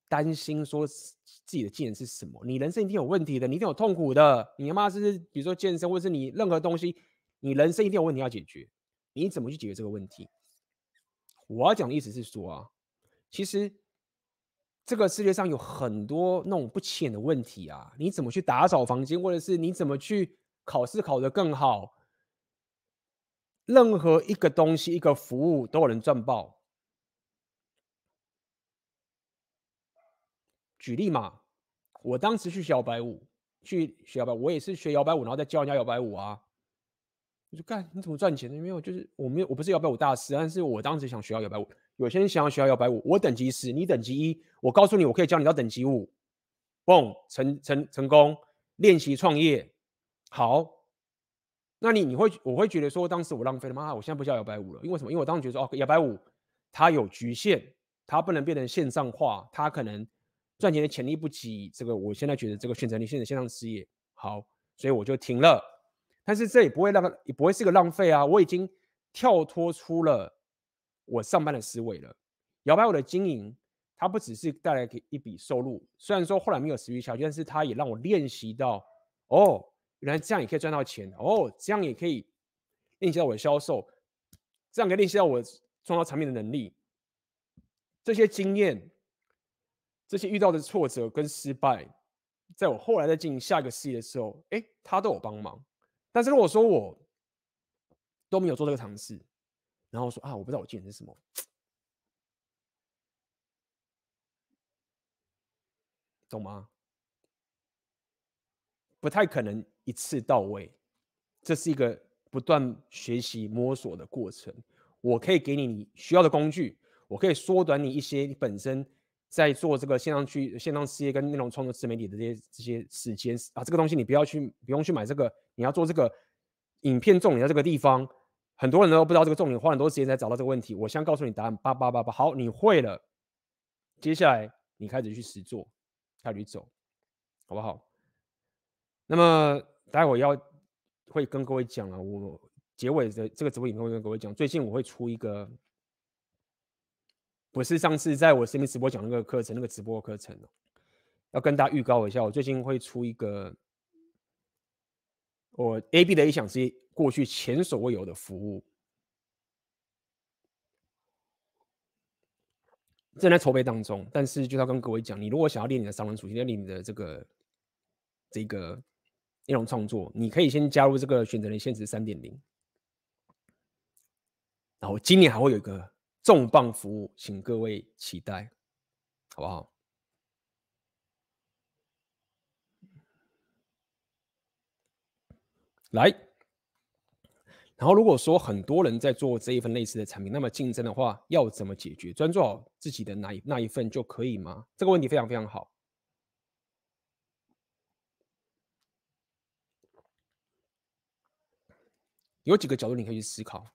担心说自己的技能是什么，你人生一定有问题的，你一定有痛苦的，你他妈是比如说健身，或是你任何东西，你人生一定有问题要解决。你怎么去解决这个问题？我要讲的意思是说啊，其实这个世界上有很多那种不浅的问题啊，你怎么去打扫房间，或者是你怎么去考试考得更好？任何一个东西、一个服务都有人赚爆。举例嘛，我当时去学摇摆舞，去学摇摆，我也是学摇摆舞，然后再教人家摇摆舞啊。我就干，你怎么赚钱的？没有，就是我没有，我不是摇摆舞大师，但是我当时想学摇摆舞。有些人想要学摇摆舞，我等级十，你等级一，我告诉你，我可以教你到等级五，嘣，成成成功，练习创业，好。那你你会我会觉得说，当时我浪费了吗？我现在不教摇摆舞了，因为什么？因为我当时觉得说，哦，摇摆舞它有局限，它不能变成线上化，它可能赚钱的潜力不及这个。我现在觉得这个选择你现在线上事业好，所以我就停了。但是这也不会让，也不会是个浪费啊！我已经跳脱出了我上班的思维了。摇摆舞的经营，它不只是带来给一笔收入，虽然说后来没有持续下去，但是它也让我练习到，哦，原来这样也可以赚到钱，哦，这样也可以练习到我的销售，这样可以练习到我创造产品的能力。这些经验，这些遇到的挫折跟失败，在我后来在进行下一个事业的时候，哎，他都有帮忙。但是如果说我都没有做这个尝试，然后说啊，我不知道我技能是什么，懂吗？不太可能一次到位，这是一个不断学习摸索的过程。我可以给你你需要的工具，我可以缩短你一些你本身在做这个线上去线上事业跟内容创作自媒体的这些这些时间啊，这个东西你不要去不用去买这个，你要做这个影片重点在这个地方，很多人都不知道这个重点，花很多时间才找到这个问题。我先告诉你答案，八八八八，好，你会了，接下来你开始去实做，开始去走，好不好？那么待会要会跟各位讲啊，我结尾的这个直播影片会跟各位讲，最近我会出一个，不是上次在我视频直播讲那个课程，那个直播课程哦，要跟大家预告一下，我最近会出一个我 AB 的理想是过去前所未有的服务，正在筹备当中，但是就要跟各位讲，你如果想要练你的商人属性，练你的这个这个。内容创作，你可以先加入这个选择的限时三点零，然后今年还会有一个重磅服务，请各位期待，好不好？来，然后如果说很多人在做这一份类似的产品，那么竞争的话要怎么解决？专做好自己的那一那一份就可以吗？这个问题非常非常好。有几个角度你可以去思考。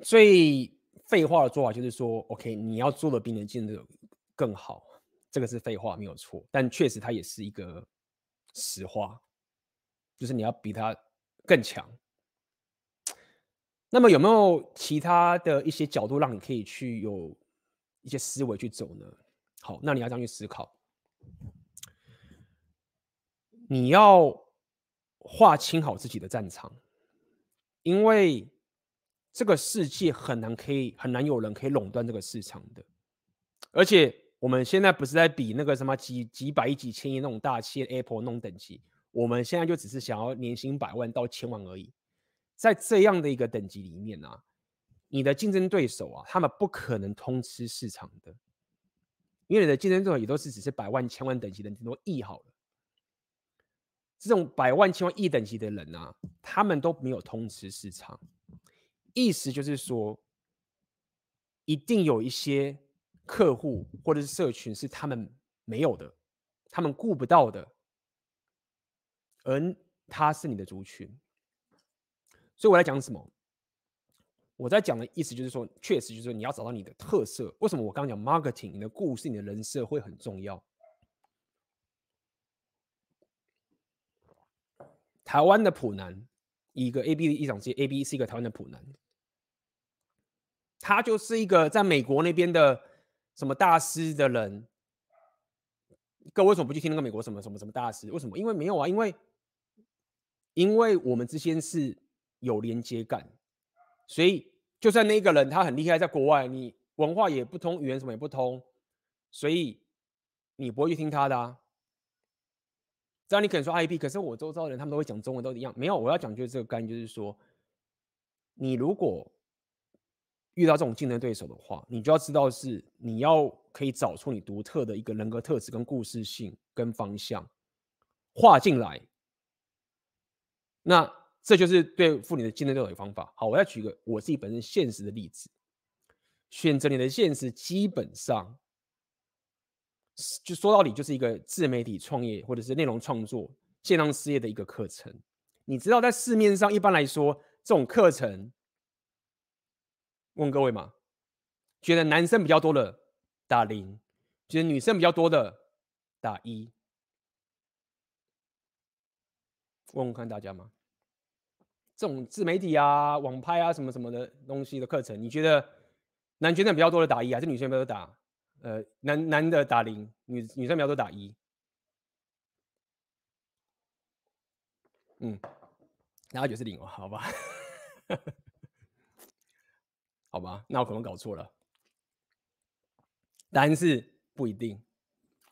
最废话的做法就是说，OK，你要做的比你的竞争更好，这个是废话，没有错。但确实它也是一个实话，就是你要比他更强。那么有没有其他的一些角度让你可以去有一些思维去走呢？好，那你要这样去思考，你要。划清好自己的战场，因为这个世界很难可以很难有人可以垄断这个市场的，而且我们现在不是在比那个什么几几百亿、几千亿那种大企业 Apple 那种等级，我们现在就只是想要年薪百万到千万而已，在这样的一个等级里面啊，你的竞争对手啊，他们不可能通吃市场的，因为你的竞争对手也都是只是百万、千万等级的，顶多亿好了。这种百万、千万、亿等级的人啊，他们都没有通吃市场。意思就是说，一定有一些客户或者是社群是他们没有的，他们顾不到的，而他是你的族群。所以我在讲什么？我在讲的意思就是说，确实就是说你要找到你的特色。为什么我刚刚讲 marketing，你的故事、你的人设会很重要？台湾的普男，一个 A B 的一场戏，A B 是一个台湾的普男，他就是一个在美国那边的什么大师的人。各位为什么不去听那个美国什么什么什么大师？为什么？因为没有啊，因为因为我们之间是有连接感，所以就算那个人他很厉害，在国外你文化也不通，语言什么也不通，所以你不会去听他的啊。这样你可能说 IP，可是我周遭的人他们都会讲中文，都一样。没有，我要讲就是这个概念，就是说，你如果遇到这种竞争对手的话，你就要知道是你要可以找出你独特的一个人格特质跟故事性跟方向画进来。那这就是对付你的竞争对手的方法。好，我要举一个我自己本身现实的例子，选择你的现实基本上。就说到底，就是一个自媒体创业或者是内容创作、线上事业的一个课程。你知道，在市面上一般来说，这种课程，问各位嘛，觉得男生比较多的打零，觉得女生比较多的打一。问问看大家嘛，这种自媒体啊、网拍啊什么什么的东西的课程，你觉得男学生比较多的打一，还是女生比较多打？呃，男男的打零，女女生比较多打一，嗯，然后就是零哦，好吧，好吧，那我可能搞错了。答案是不一定，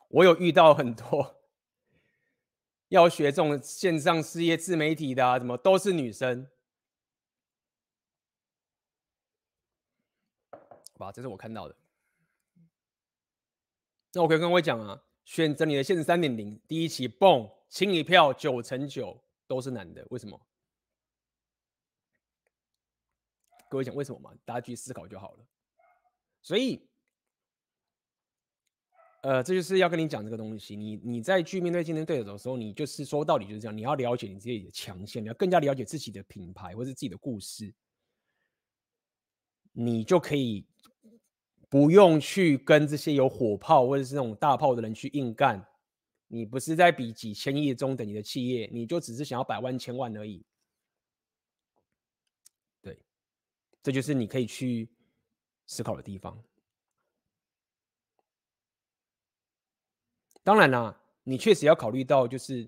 我有遇到很多 要学这种线上事业自媒体的啊，什么都是女生。好吧，这是我看到的。那我可以跟各位讲啊，选择你的现实三点零第一期，Boom，亲一票九成九都是男的，为什么？各位讲为什么嘛？大家去思考就好了。所以，呃，这就是要跟你讲这个东西。你你在去面对竞争对手的时候，你就是说到底就是这样，你要了解你自己的强项，你要更加了解自己的品牌或者自己的故事，你就可以不用去跟这些有火炮或者是那种大炮的人去硬干。你不是在比几千亿中等级的企业，你就只是想要百万千万而已。这就是你可以去思考的地方。当然啦，你确实要考虑到，就是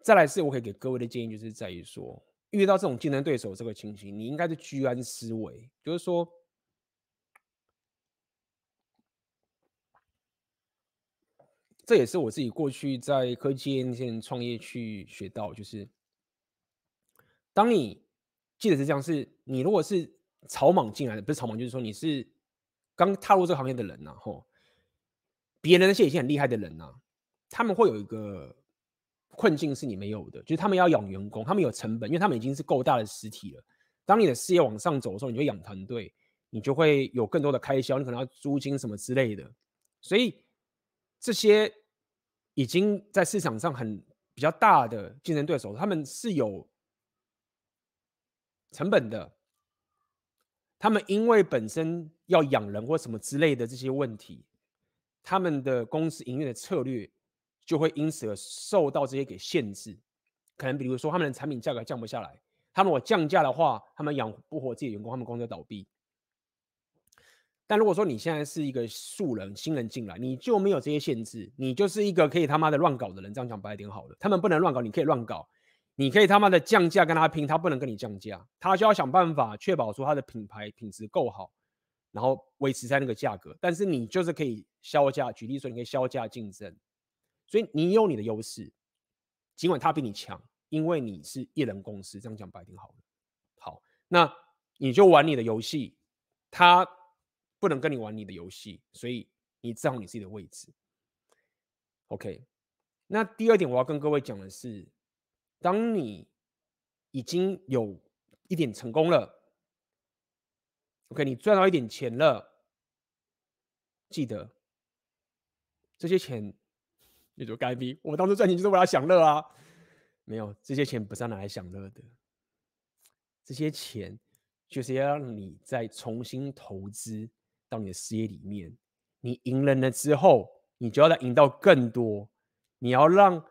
再来是我可以给各位的建议，就是在于说，遇到这种竞争对手这个情形，你应该是居安思危，就是说，这也是我自己过去在科技业线创业去学到，就是当你。记得是这样，是你如果是草莽进来的，不是草莽，就是说你是刚踏入这个行业的人呐，吼，别人那些已经很厉害的人呐，他们会有一个困境是你没有的，就是他们要养员工，他们有成本，因为他们已经是够大的实体了。当你的事业往上走的时候，你就养团队，你就会有更多的开销，你可能要租金什么之类的。所以这些已经在市场上很比较大的竞争对手，他们是有。成本的，他们因为本身要养人或什么之类的这些问题，他们的公司营运的策略就会因此而受到这些给限制。可能比如说，他们的产品价格降不下来，他们如果降价的话，他们养不活自己的员工，他们公司倒闭。但如果说你现在是一个素人、新人进来，你就没有这些限制，你就是一个可以他妈的乱搞的人。这样讲白一点好了，他们不能乱搞，你可以乱搞。你可以他妈的降价跟他拼，他不能跟你降价，他就要想办法确保说他的品牌品质够好，然后维持在那个价格。但是你就是可以削价，举例说你可以削价竞争，所以你有你的优势，尽管他比你强，因为你是一人公司，这样讲白点好了。好，那你就玩你的游戏，他不能跟你玩你的游戏，所以你站好你自己的位置。OK，那第二点我要跟各位讲的是。当你已经有一点成功了，OK，你赚到一点钱了，记得这些钱你就该逼。我当初赚钱就是为了享乐啊，没有这些钱不是要拿来享乐的，这些钱就是要让你再重新投资到你的事业里面。你赢了了之后，你就要再赢到更多，你要让。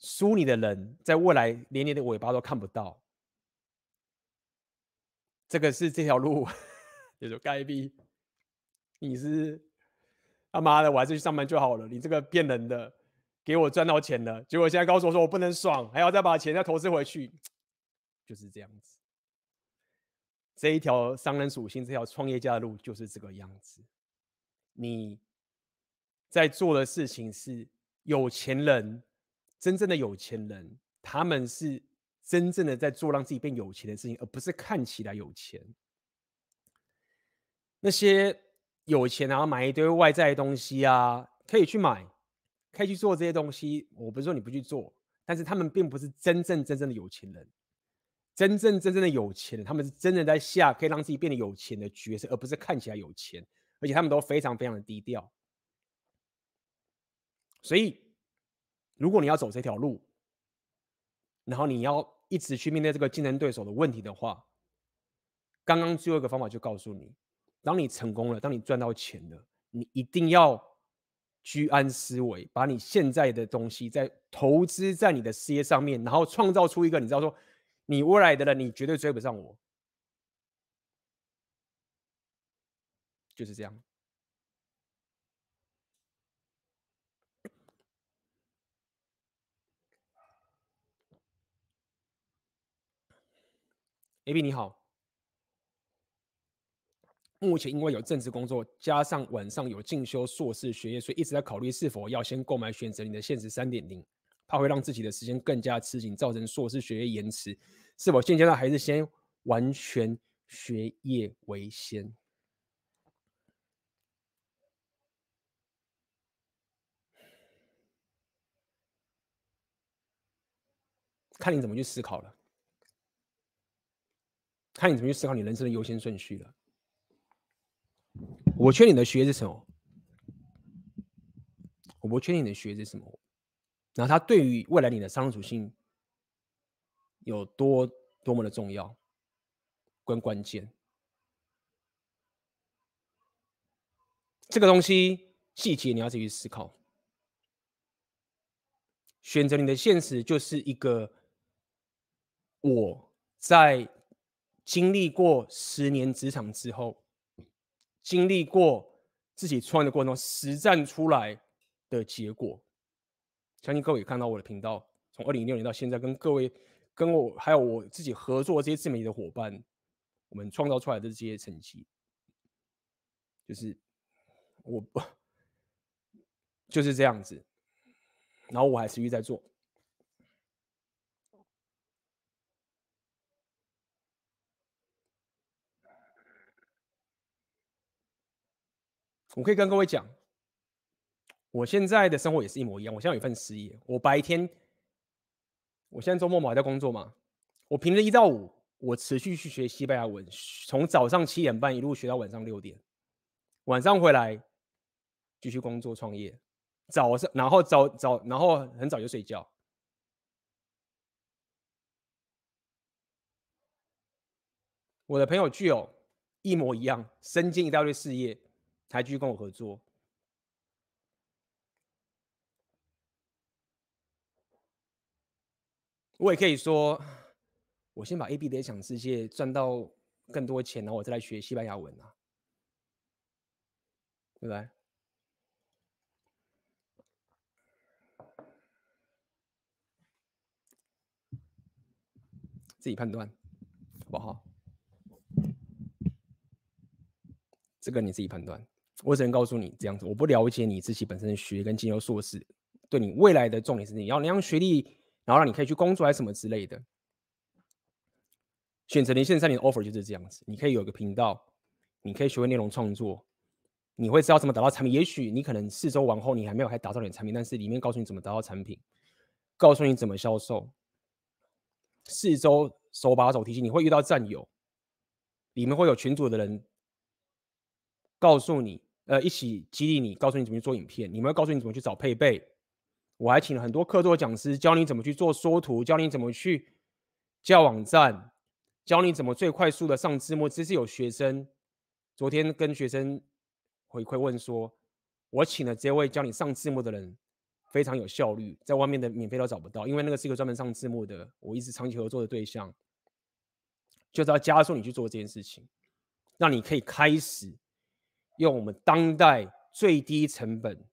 输你的人，在未来连你的尾巴都看不到。这个是这条路，也 就该逼。你是他妈的，我还是去上班就好了。你这个骗人的，给我赚到钱了，结果现在告诉我说我不能爽，还要再把钱再投资回去，就是这样子。这一条商人属性，这条创业家的路就是这个样子。你在做的事情是有钱人。真正的有钱人，他们是真正的在做让自己变有钱的事情，而不是看起来有钱。那些有钱然后买一堆外在的东西啊，可以去买，可以去做这些东西。我不是说你不去做，但是他们并不是真正真正的有钱人。真正真正的有钱人，他们是真的在下可以让自己变得有钱的角色，而不是看起来有钱。而且他们都非常非常的低调。所以。如果你要走这条路，然后你要一直去面对这个竞争对手的问题的话，刚刚最后一个方法就告诉你：当你成功了，当你赚到钱了，你一定要居安思危，把你现在的东西在投资在你的事业上面，然后创造出一个你知道说，你未来的人你绝对追不上我，就是这样。baby 你好，目前因为有正职工作，加上晚上有进修硕士学业，所以一直在考虑是否要先购买选择你的限时三点零，怕会让自己的时间更加吃紧，造成硕士学业延迟。是否现阶段还是先完全学业为先？看你怎么去思考了。看你怎么去思考你人生的优先顺序了。我劝你的学是什么？我不确定你的学是什么，然后它对于未来你的商人属性有多多么的重要跟关键。这个东西细节你要自己去思考。选择你的现实就是一个我在经历过十年职场之后，经历过自己创业的过程中实战出来的结果，相信各位也看到我的频道，从二零一六年到现在，跟各位、跟我还有我自己合作这些自媒体的伙伴，我们创造出来的这些成绩，就是我不 就是这样子，然后我还持续在做。我可以跟各位讲。我现在的生活也是一模一样。我现在有份事业，我白天，我现在周末嘛还在工作嘛。我平日一到五，我持续去学西班牙文，从早上七点半一路学到晚上六点，晚上回来继续工作创业。早上然后早早然后很早就睡觉。我的朋友具有一模一样，身兼一大堆事业，才继续跟我合作。我也可以说，我先把 A B 的想世界赚到更多钱，然后我再来学西班牙文啊，对不对？自己判断，好不好？这个你自己判断，我只能告诉你这样子。我不了解你自己本身的学跟经由硕士，对你未来的重点是你要你要学历。然后让你可以去工作还是什么之类的，选择你现在你的 offer 就是这样子。你可以有个频道，你可以学会内容创作，你会知道怎么打造产品。也许你可能四周往后你还没有开打造你的产品，但是里面告诉你怎么打造产品，告诉你怎么销售。四周手把手提醒你会遇到战友，里面会有群组的人告诉你，呃，一起激励你，告诉你怎么去做影片，你们会告诉你怎么去找配备。我还请了很多客座讲师，教你怎么去做缩图，教你怎么去教网站，教你怎么最快速的上字幕。这是有学生昨天跟学生回馈问说，我请了这位教你上字幕的人，非常有效率，在外面的免费都找不到，因为那个是一个专门上字幕的，我一直长期合作的对象，就是要加速你去做这件事情，让你可以开始用我们当代最低成本。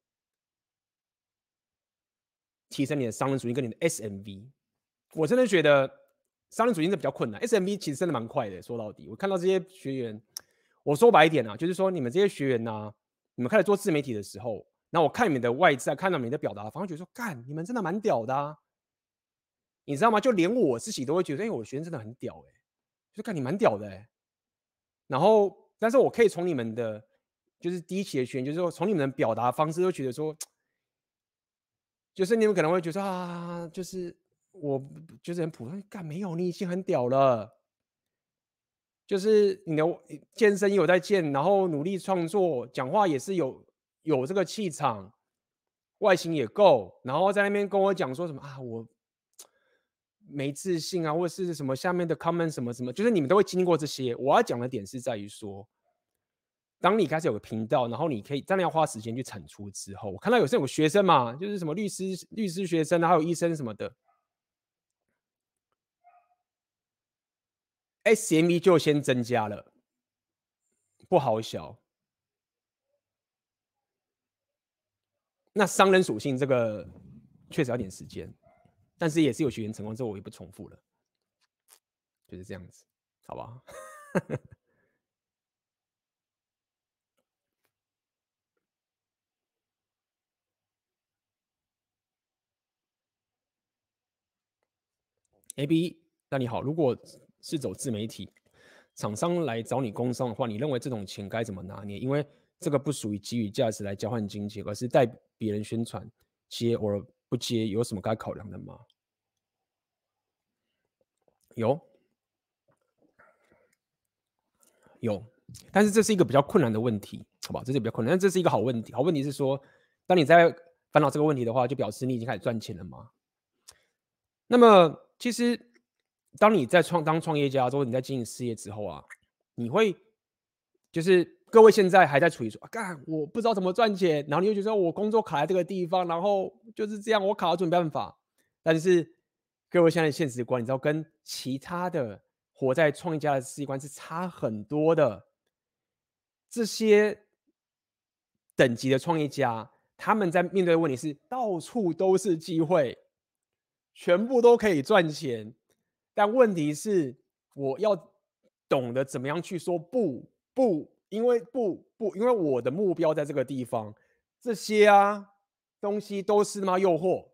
提升你的商人属性跟你的 SMV，我真的觉得商人属性是比较困难，SMV 其实真的蛮快的。说到底，我看到这些学员，我说白一点啊，就是说你们这些学员呐、啊，你们开始做自媒体的时候，那我看你们的外在，看到你们的表达，反而觉得说，干，你们真的蛮屌的啊，你知道吗？就连我自己都会觉得，哎、欸，我的学生真的很屌哎、就看你蛮屌的哎、然后，但是我可以从你们的，就是第一期的学员，就是说从你们的表达方式，都觉得说。就是你们可能会觉得啊，就是我就是很普通，干没有，你已经很屌了。就是你的健身有在健，然后努力创作，讲话也是有有这个气场，外形也够，然后在那边跟我讲说什么啊，我没自信啊，或者是什么下面的 comment 什么什么，就是你们都会经历过这些。我要讲的点是在于说。当你开始有个频道，然后你可以真的要花时间去产出之后，我看到有些有学生嘛，就是什么律师、律师学生，还有医生什么的，SME 就先增加了，不好小。那商人属性这个确实要点时间，但是也是有学员成功之后，我也不重复了，就是这样子，好不好？A B，那你好，如果是走自媒体，厂商来找你工商的话，你认为这种钱该怎么拿捏？因为这个不属于给予价值来交换金钱，而是带别人宣传，接或不接，有什么该考量的吗？有，有，但是这是一个比较困难的问题，好不好？这是比较困难，但这是一个好问题。好问题是说，当你在烦恼这个问题的话，就表示你已经开始赚钱了吗？那么，其实当你在创当创业家之后，你在经营事业之后啊，你会就是各位现在还在处于说啊，干、我不知道怎么赚钱，然后你又觉得我工作卡在这个地方，然后就是这样，我卡到这没办法。但是各位现在现实观，你知道跟其他的活在创业家的世界观是差很多的。这些等级的创业家。他们在面对的问题是，到处都是机会，全部都可以赚钱，但问题是，我要懂得怎么样去说不不，因为不不，因为我的目标在这个地方，这些啊东西都是他妈诱惑，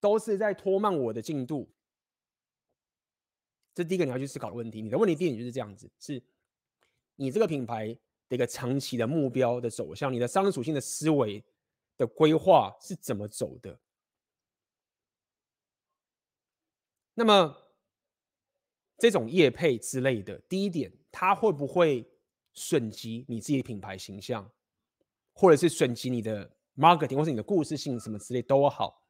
都是在拖慢我的进度。这第一个你要去思考的问题。你的问题第一点就是这样子，是你这个品牌的一个长期的目标的走向，你的商业属性的思维。的规划是怎么走的？那么这种业配之类的，第一点，它会不会损及你自己的品牌形象，或者是损及你的 marketing，或是你的故事性什么之类都好，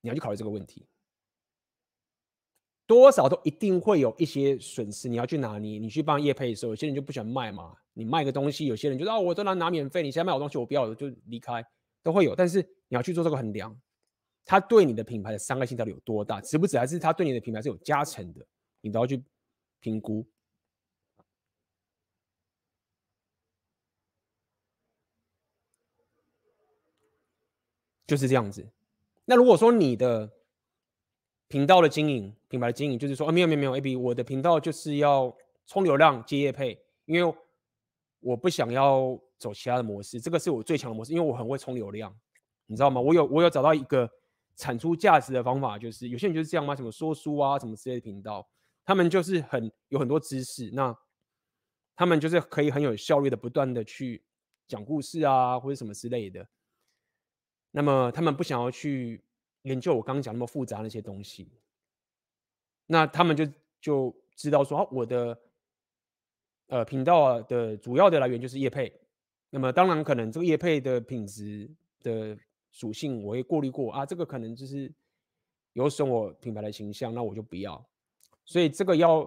你要去考虑这个问题。多少都一定会有一些损失，你要去拿捏。你去帮业配的时候，有些人就不喜欢卖嘛。你卖个东西，有些人就说啊，我都能拿免费，你现在卖我东西，我不要，就离开，都会有。但是你要去做这个衡量，它对你的品牌的伤害性到底有多大？值不值？还是它对你的品牌是有加成的？你都要去评估。就是这样子。那如果说你的频道的经营，品牌的经营，就是说啊，没有没有没有，AB，我的频道就是要冲流量接业配，因为我不想要走其他的模式，这个是我最强的模式，因为我很会冲流量，你知道吗？我有我有找到一个产出价值的方法，就是有些人就是这样吗？什么说书啊，什么之类的频道，他们就是很有很多知识，那他们就是可以很有效率的不断的去讲故事啊，或者什么之类的，那么他们不想要去。研究我刚刚讲那么复杂那些东西，那他们就就知道说啊，我的呃频道的主要的来源就是业配。那么当然可能这个业配的品质的属性我会过滤过啊，这个可能就是有损我品牌的形象，那我就不要。所以这个要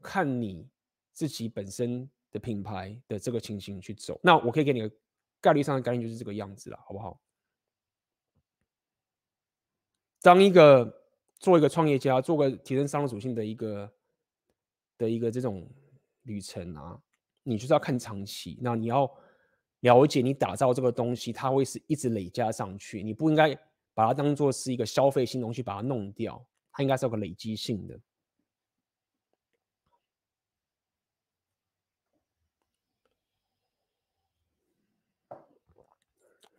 看你自己本身的品牌的这个情形去走。那我可以给你个概率上的概念，就是这个样子了，好不好？当一个做一个创业家，做个提升商业属性的一个的一个这种旅程啊，你就是要看长期。那你要了解，你打造这个东西，它会是一直累加上去。你不应该把它当做是一个消费性东西，把它弄掉。它应该是有个累积性的，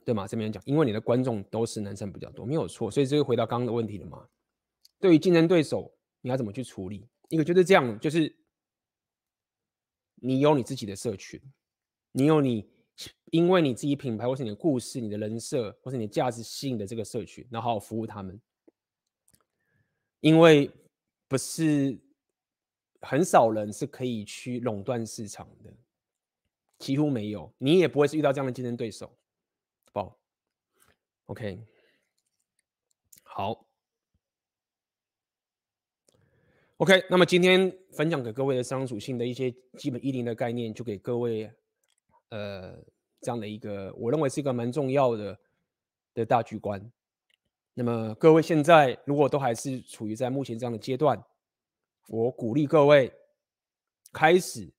对吗？这边讲，因为你的观众都是男生比较多，没有错，所以这个回到刚刚的问题了嘛。对于竞争对手，你要怎么去处理？一个就是这样，就是你有你自己的社群，你有你因为你自己品牌或是你的故事、你的人设或是你的价值吸引的这个社群，然后服务他们。因为不是很少人是可以去垄断市场的，几乎没有，你也不会是遇到这样的竞争对手。报，OK，好，OK，那么今天分享给各位的商属性的一些基本一零的概念，就给各位呃这样的一个我认为是一个蛮重要的的大局观。那么各位现在如果都还是处于在目前这样的阶段，我鼓励各位开始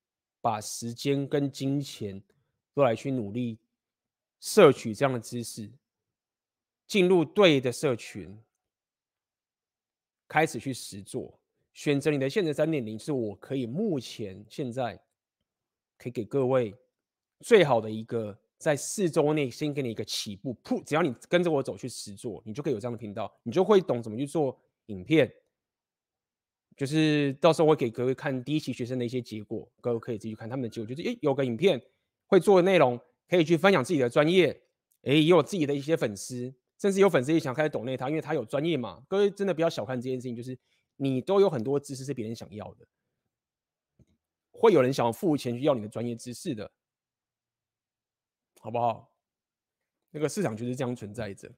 把时间跟金钱都来去努力。摄取这样的知识，进入对的社群，开始去实做，选择你的现在三点零，是我可以目前现在可以给各位最好的一个，在四周内先给你一个起步铺，只要你跟着我走去实做，你就可以有这样的频道，你就会懂怎么去做影片，就是到时候会给各位看第一期学生的一些结果，各位可以自己去看他们的结果，就是诶有个影片会做的内容。可以去分享自己的专业，诶，也有自己的一些粉丝，甚至有粉丝也想开始懂内他，因为他有专业嘛。各位真的不要小看这件事情，就是你都有很多知识是别人想要的，会有人想要付钱去要你的专业知识的，好不好？那个市场就是这样存在着。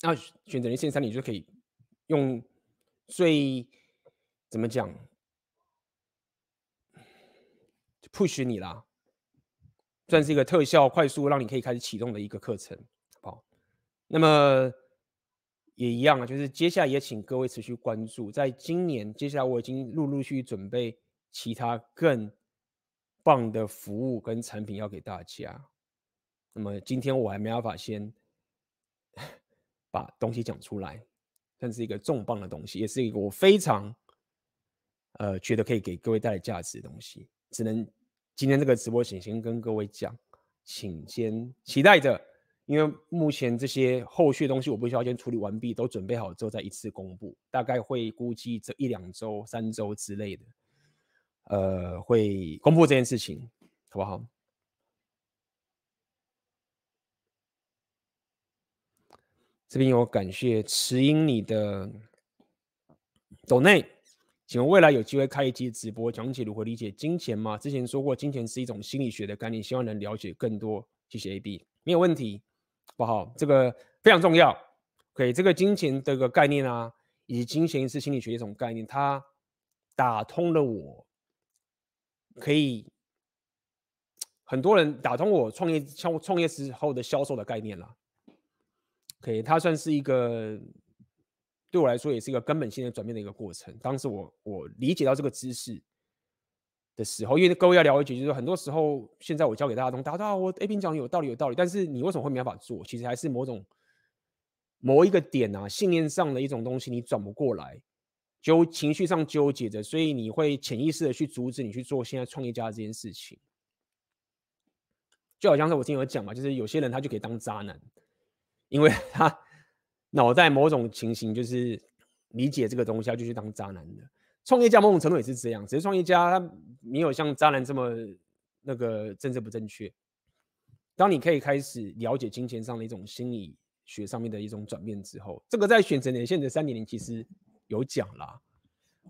那选择连线三，你就可以用最怎么讲，push 你啦，算是一个特效，快速让你可以开始启动的一个课程，好。那么也一样啊，就是接下来也请各位持续关注，在今年接下来我已经陆陆续续准备其他更棒的服务跟产品要给大家。那么今天我还没办法先。把东西讲出来，算是一个重磅的东西，也是一个我非常呃觉得可以给各位带来价值的东西。只能今天这个直播请先跟各位讲，请先期待着，因为目前这些后续的东西我必须要先处理完毕，都准备好之后再一次公布，大概会估计这一两周、三周之类的，呃，会公布这件事情，好不好？这边有感谢迟英你的抖内，请问未来有机会开一集直播讲解如何理解金钱吗？之前说过金钱是一种心理学的概念，希望能了解更多。谢谢 AB，没有问题，不好，这个非常重要。OK，这个金钱这个概念啊，以及金钱是心理学一种概念，它打通了我，可以很多人打通我创业创创业时候的销售的概念了。可以，它算是一个对我来说也是一个根本性的转变的一个过程。当时我我理解到这个知识的时候，因为各位要了解，就是很多时候现在我教给大家东西，大家说，我 A 平讲有道理有道理，但是你为什么会没办法做？其实还是某种某一个点啊，信念上的一种东西你转不过来，就情绪上纠结着，所以你会潜意识的去阻止你去做现在创业家这件事情。就好像是我之前有讲嘛，就是有些人他就可以当渣男。因为 他脑袋某种情形就是理解这个东西，他就去当渣男的。创业家某种程度也是这样，只是创业家他没有像渣男这么那个政治不正确。当你可以开始了解金钱上的一种心理学上面的一种转变之后，这个在选择连线的三点零其实有讲啦。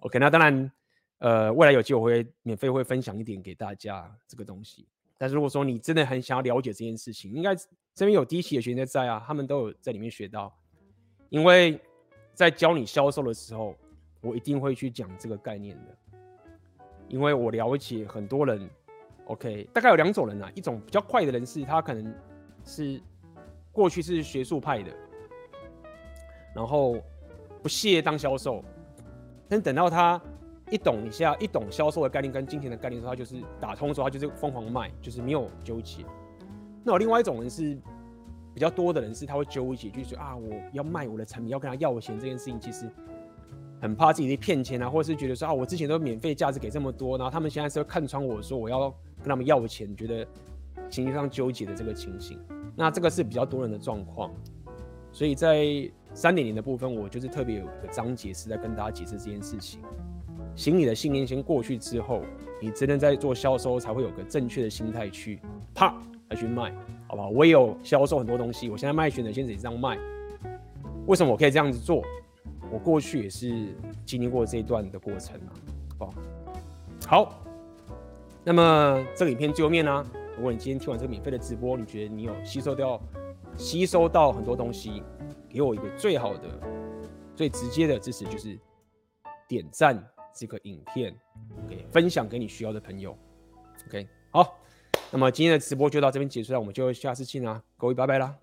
OK，那当然，呃，未来有机会我会免费会分享一点给大家这个东西。但是如果说你真的很想要了解这件事情，应该。这边有第一期的学员在啊，他们都有在里面学到。因为在教你销售的时候，我一定会去讲这个概念的。因为我了解很多人，OK，大概有两种人啊，一种比较快的人是，他可能是过去是学术派的，然后不屑当销售，但等到他一懂一下，一懂销售的概念跟金钱的概念的时候，他就是打通之后，他就是疯狂卖，就是没有纠结。那有另外一种人是比较多的人，是他会纠结，就是说啊，我要卖我的产品，要跟他要钱这件事情，其实很怕自己被骗钱啊，或者是觉得说啊，我之前都免费价值给这么多，然后他们现在是会看穿我说我要跟他们要钱，觉得情绪上纠结的这个情形。那这个是比较多人的状况，所以在三点零的部分，我就是特别有一个章节是在跟大家解释这件事情。行，你的信念先过去之后，你真的在做销售才会有个正确的心态去啪。来去卖，好不好？我也有销售很多东西，我现在卖选择先生也这样卖。为什么我可以这样子做？我过去也是经历过这一段的过程啊，好好？好，那么这个影片最后面呢，如果你今天听完这个免费的直播，你觉得你有吸收掉、吸收到很多东西，给我一个最好的、最直接的支持，就是点赞这个影片，OK，分享给你需要的朋友，OK，好。那么今天的直播就到这边结束了，我们就下次见啦，各位拜拜啦。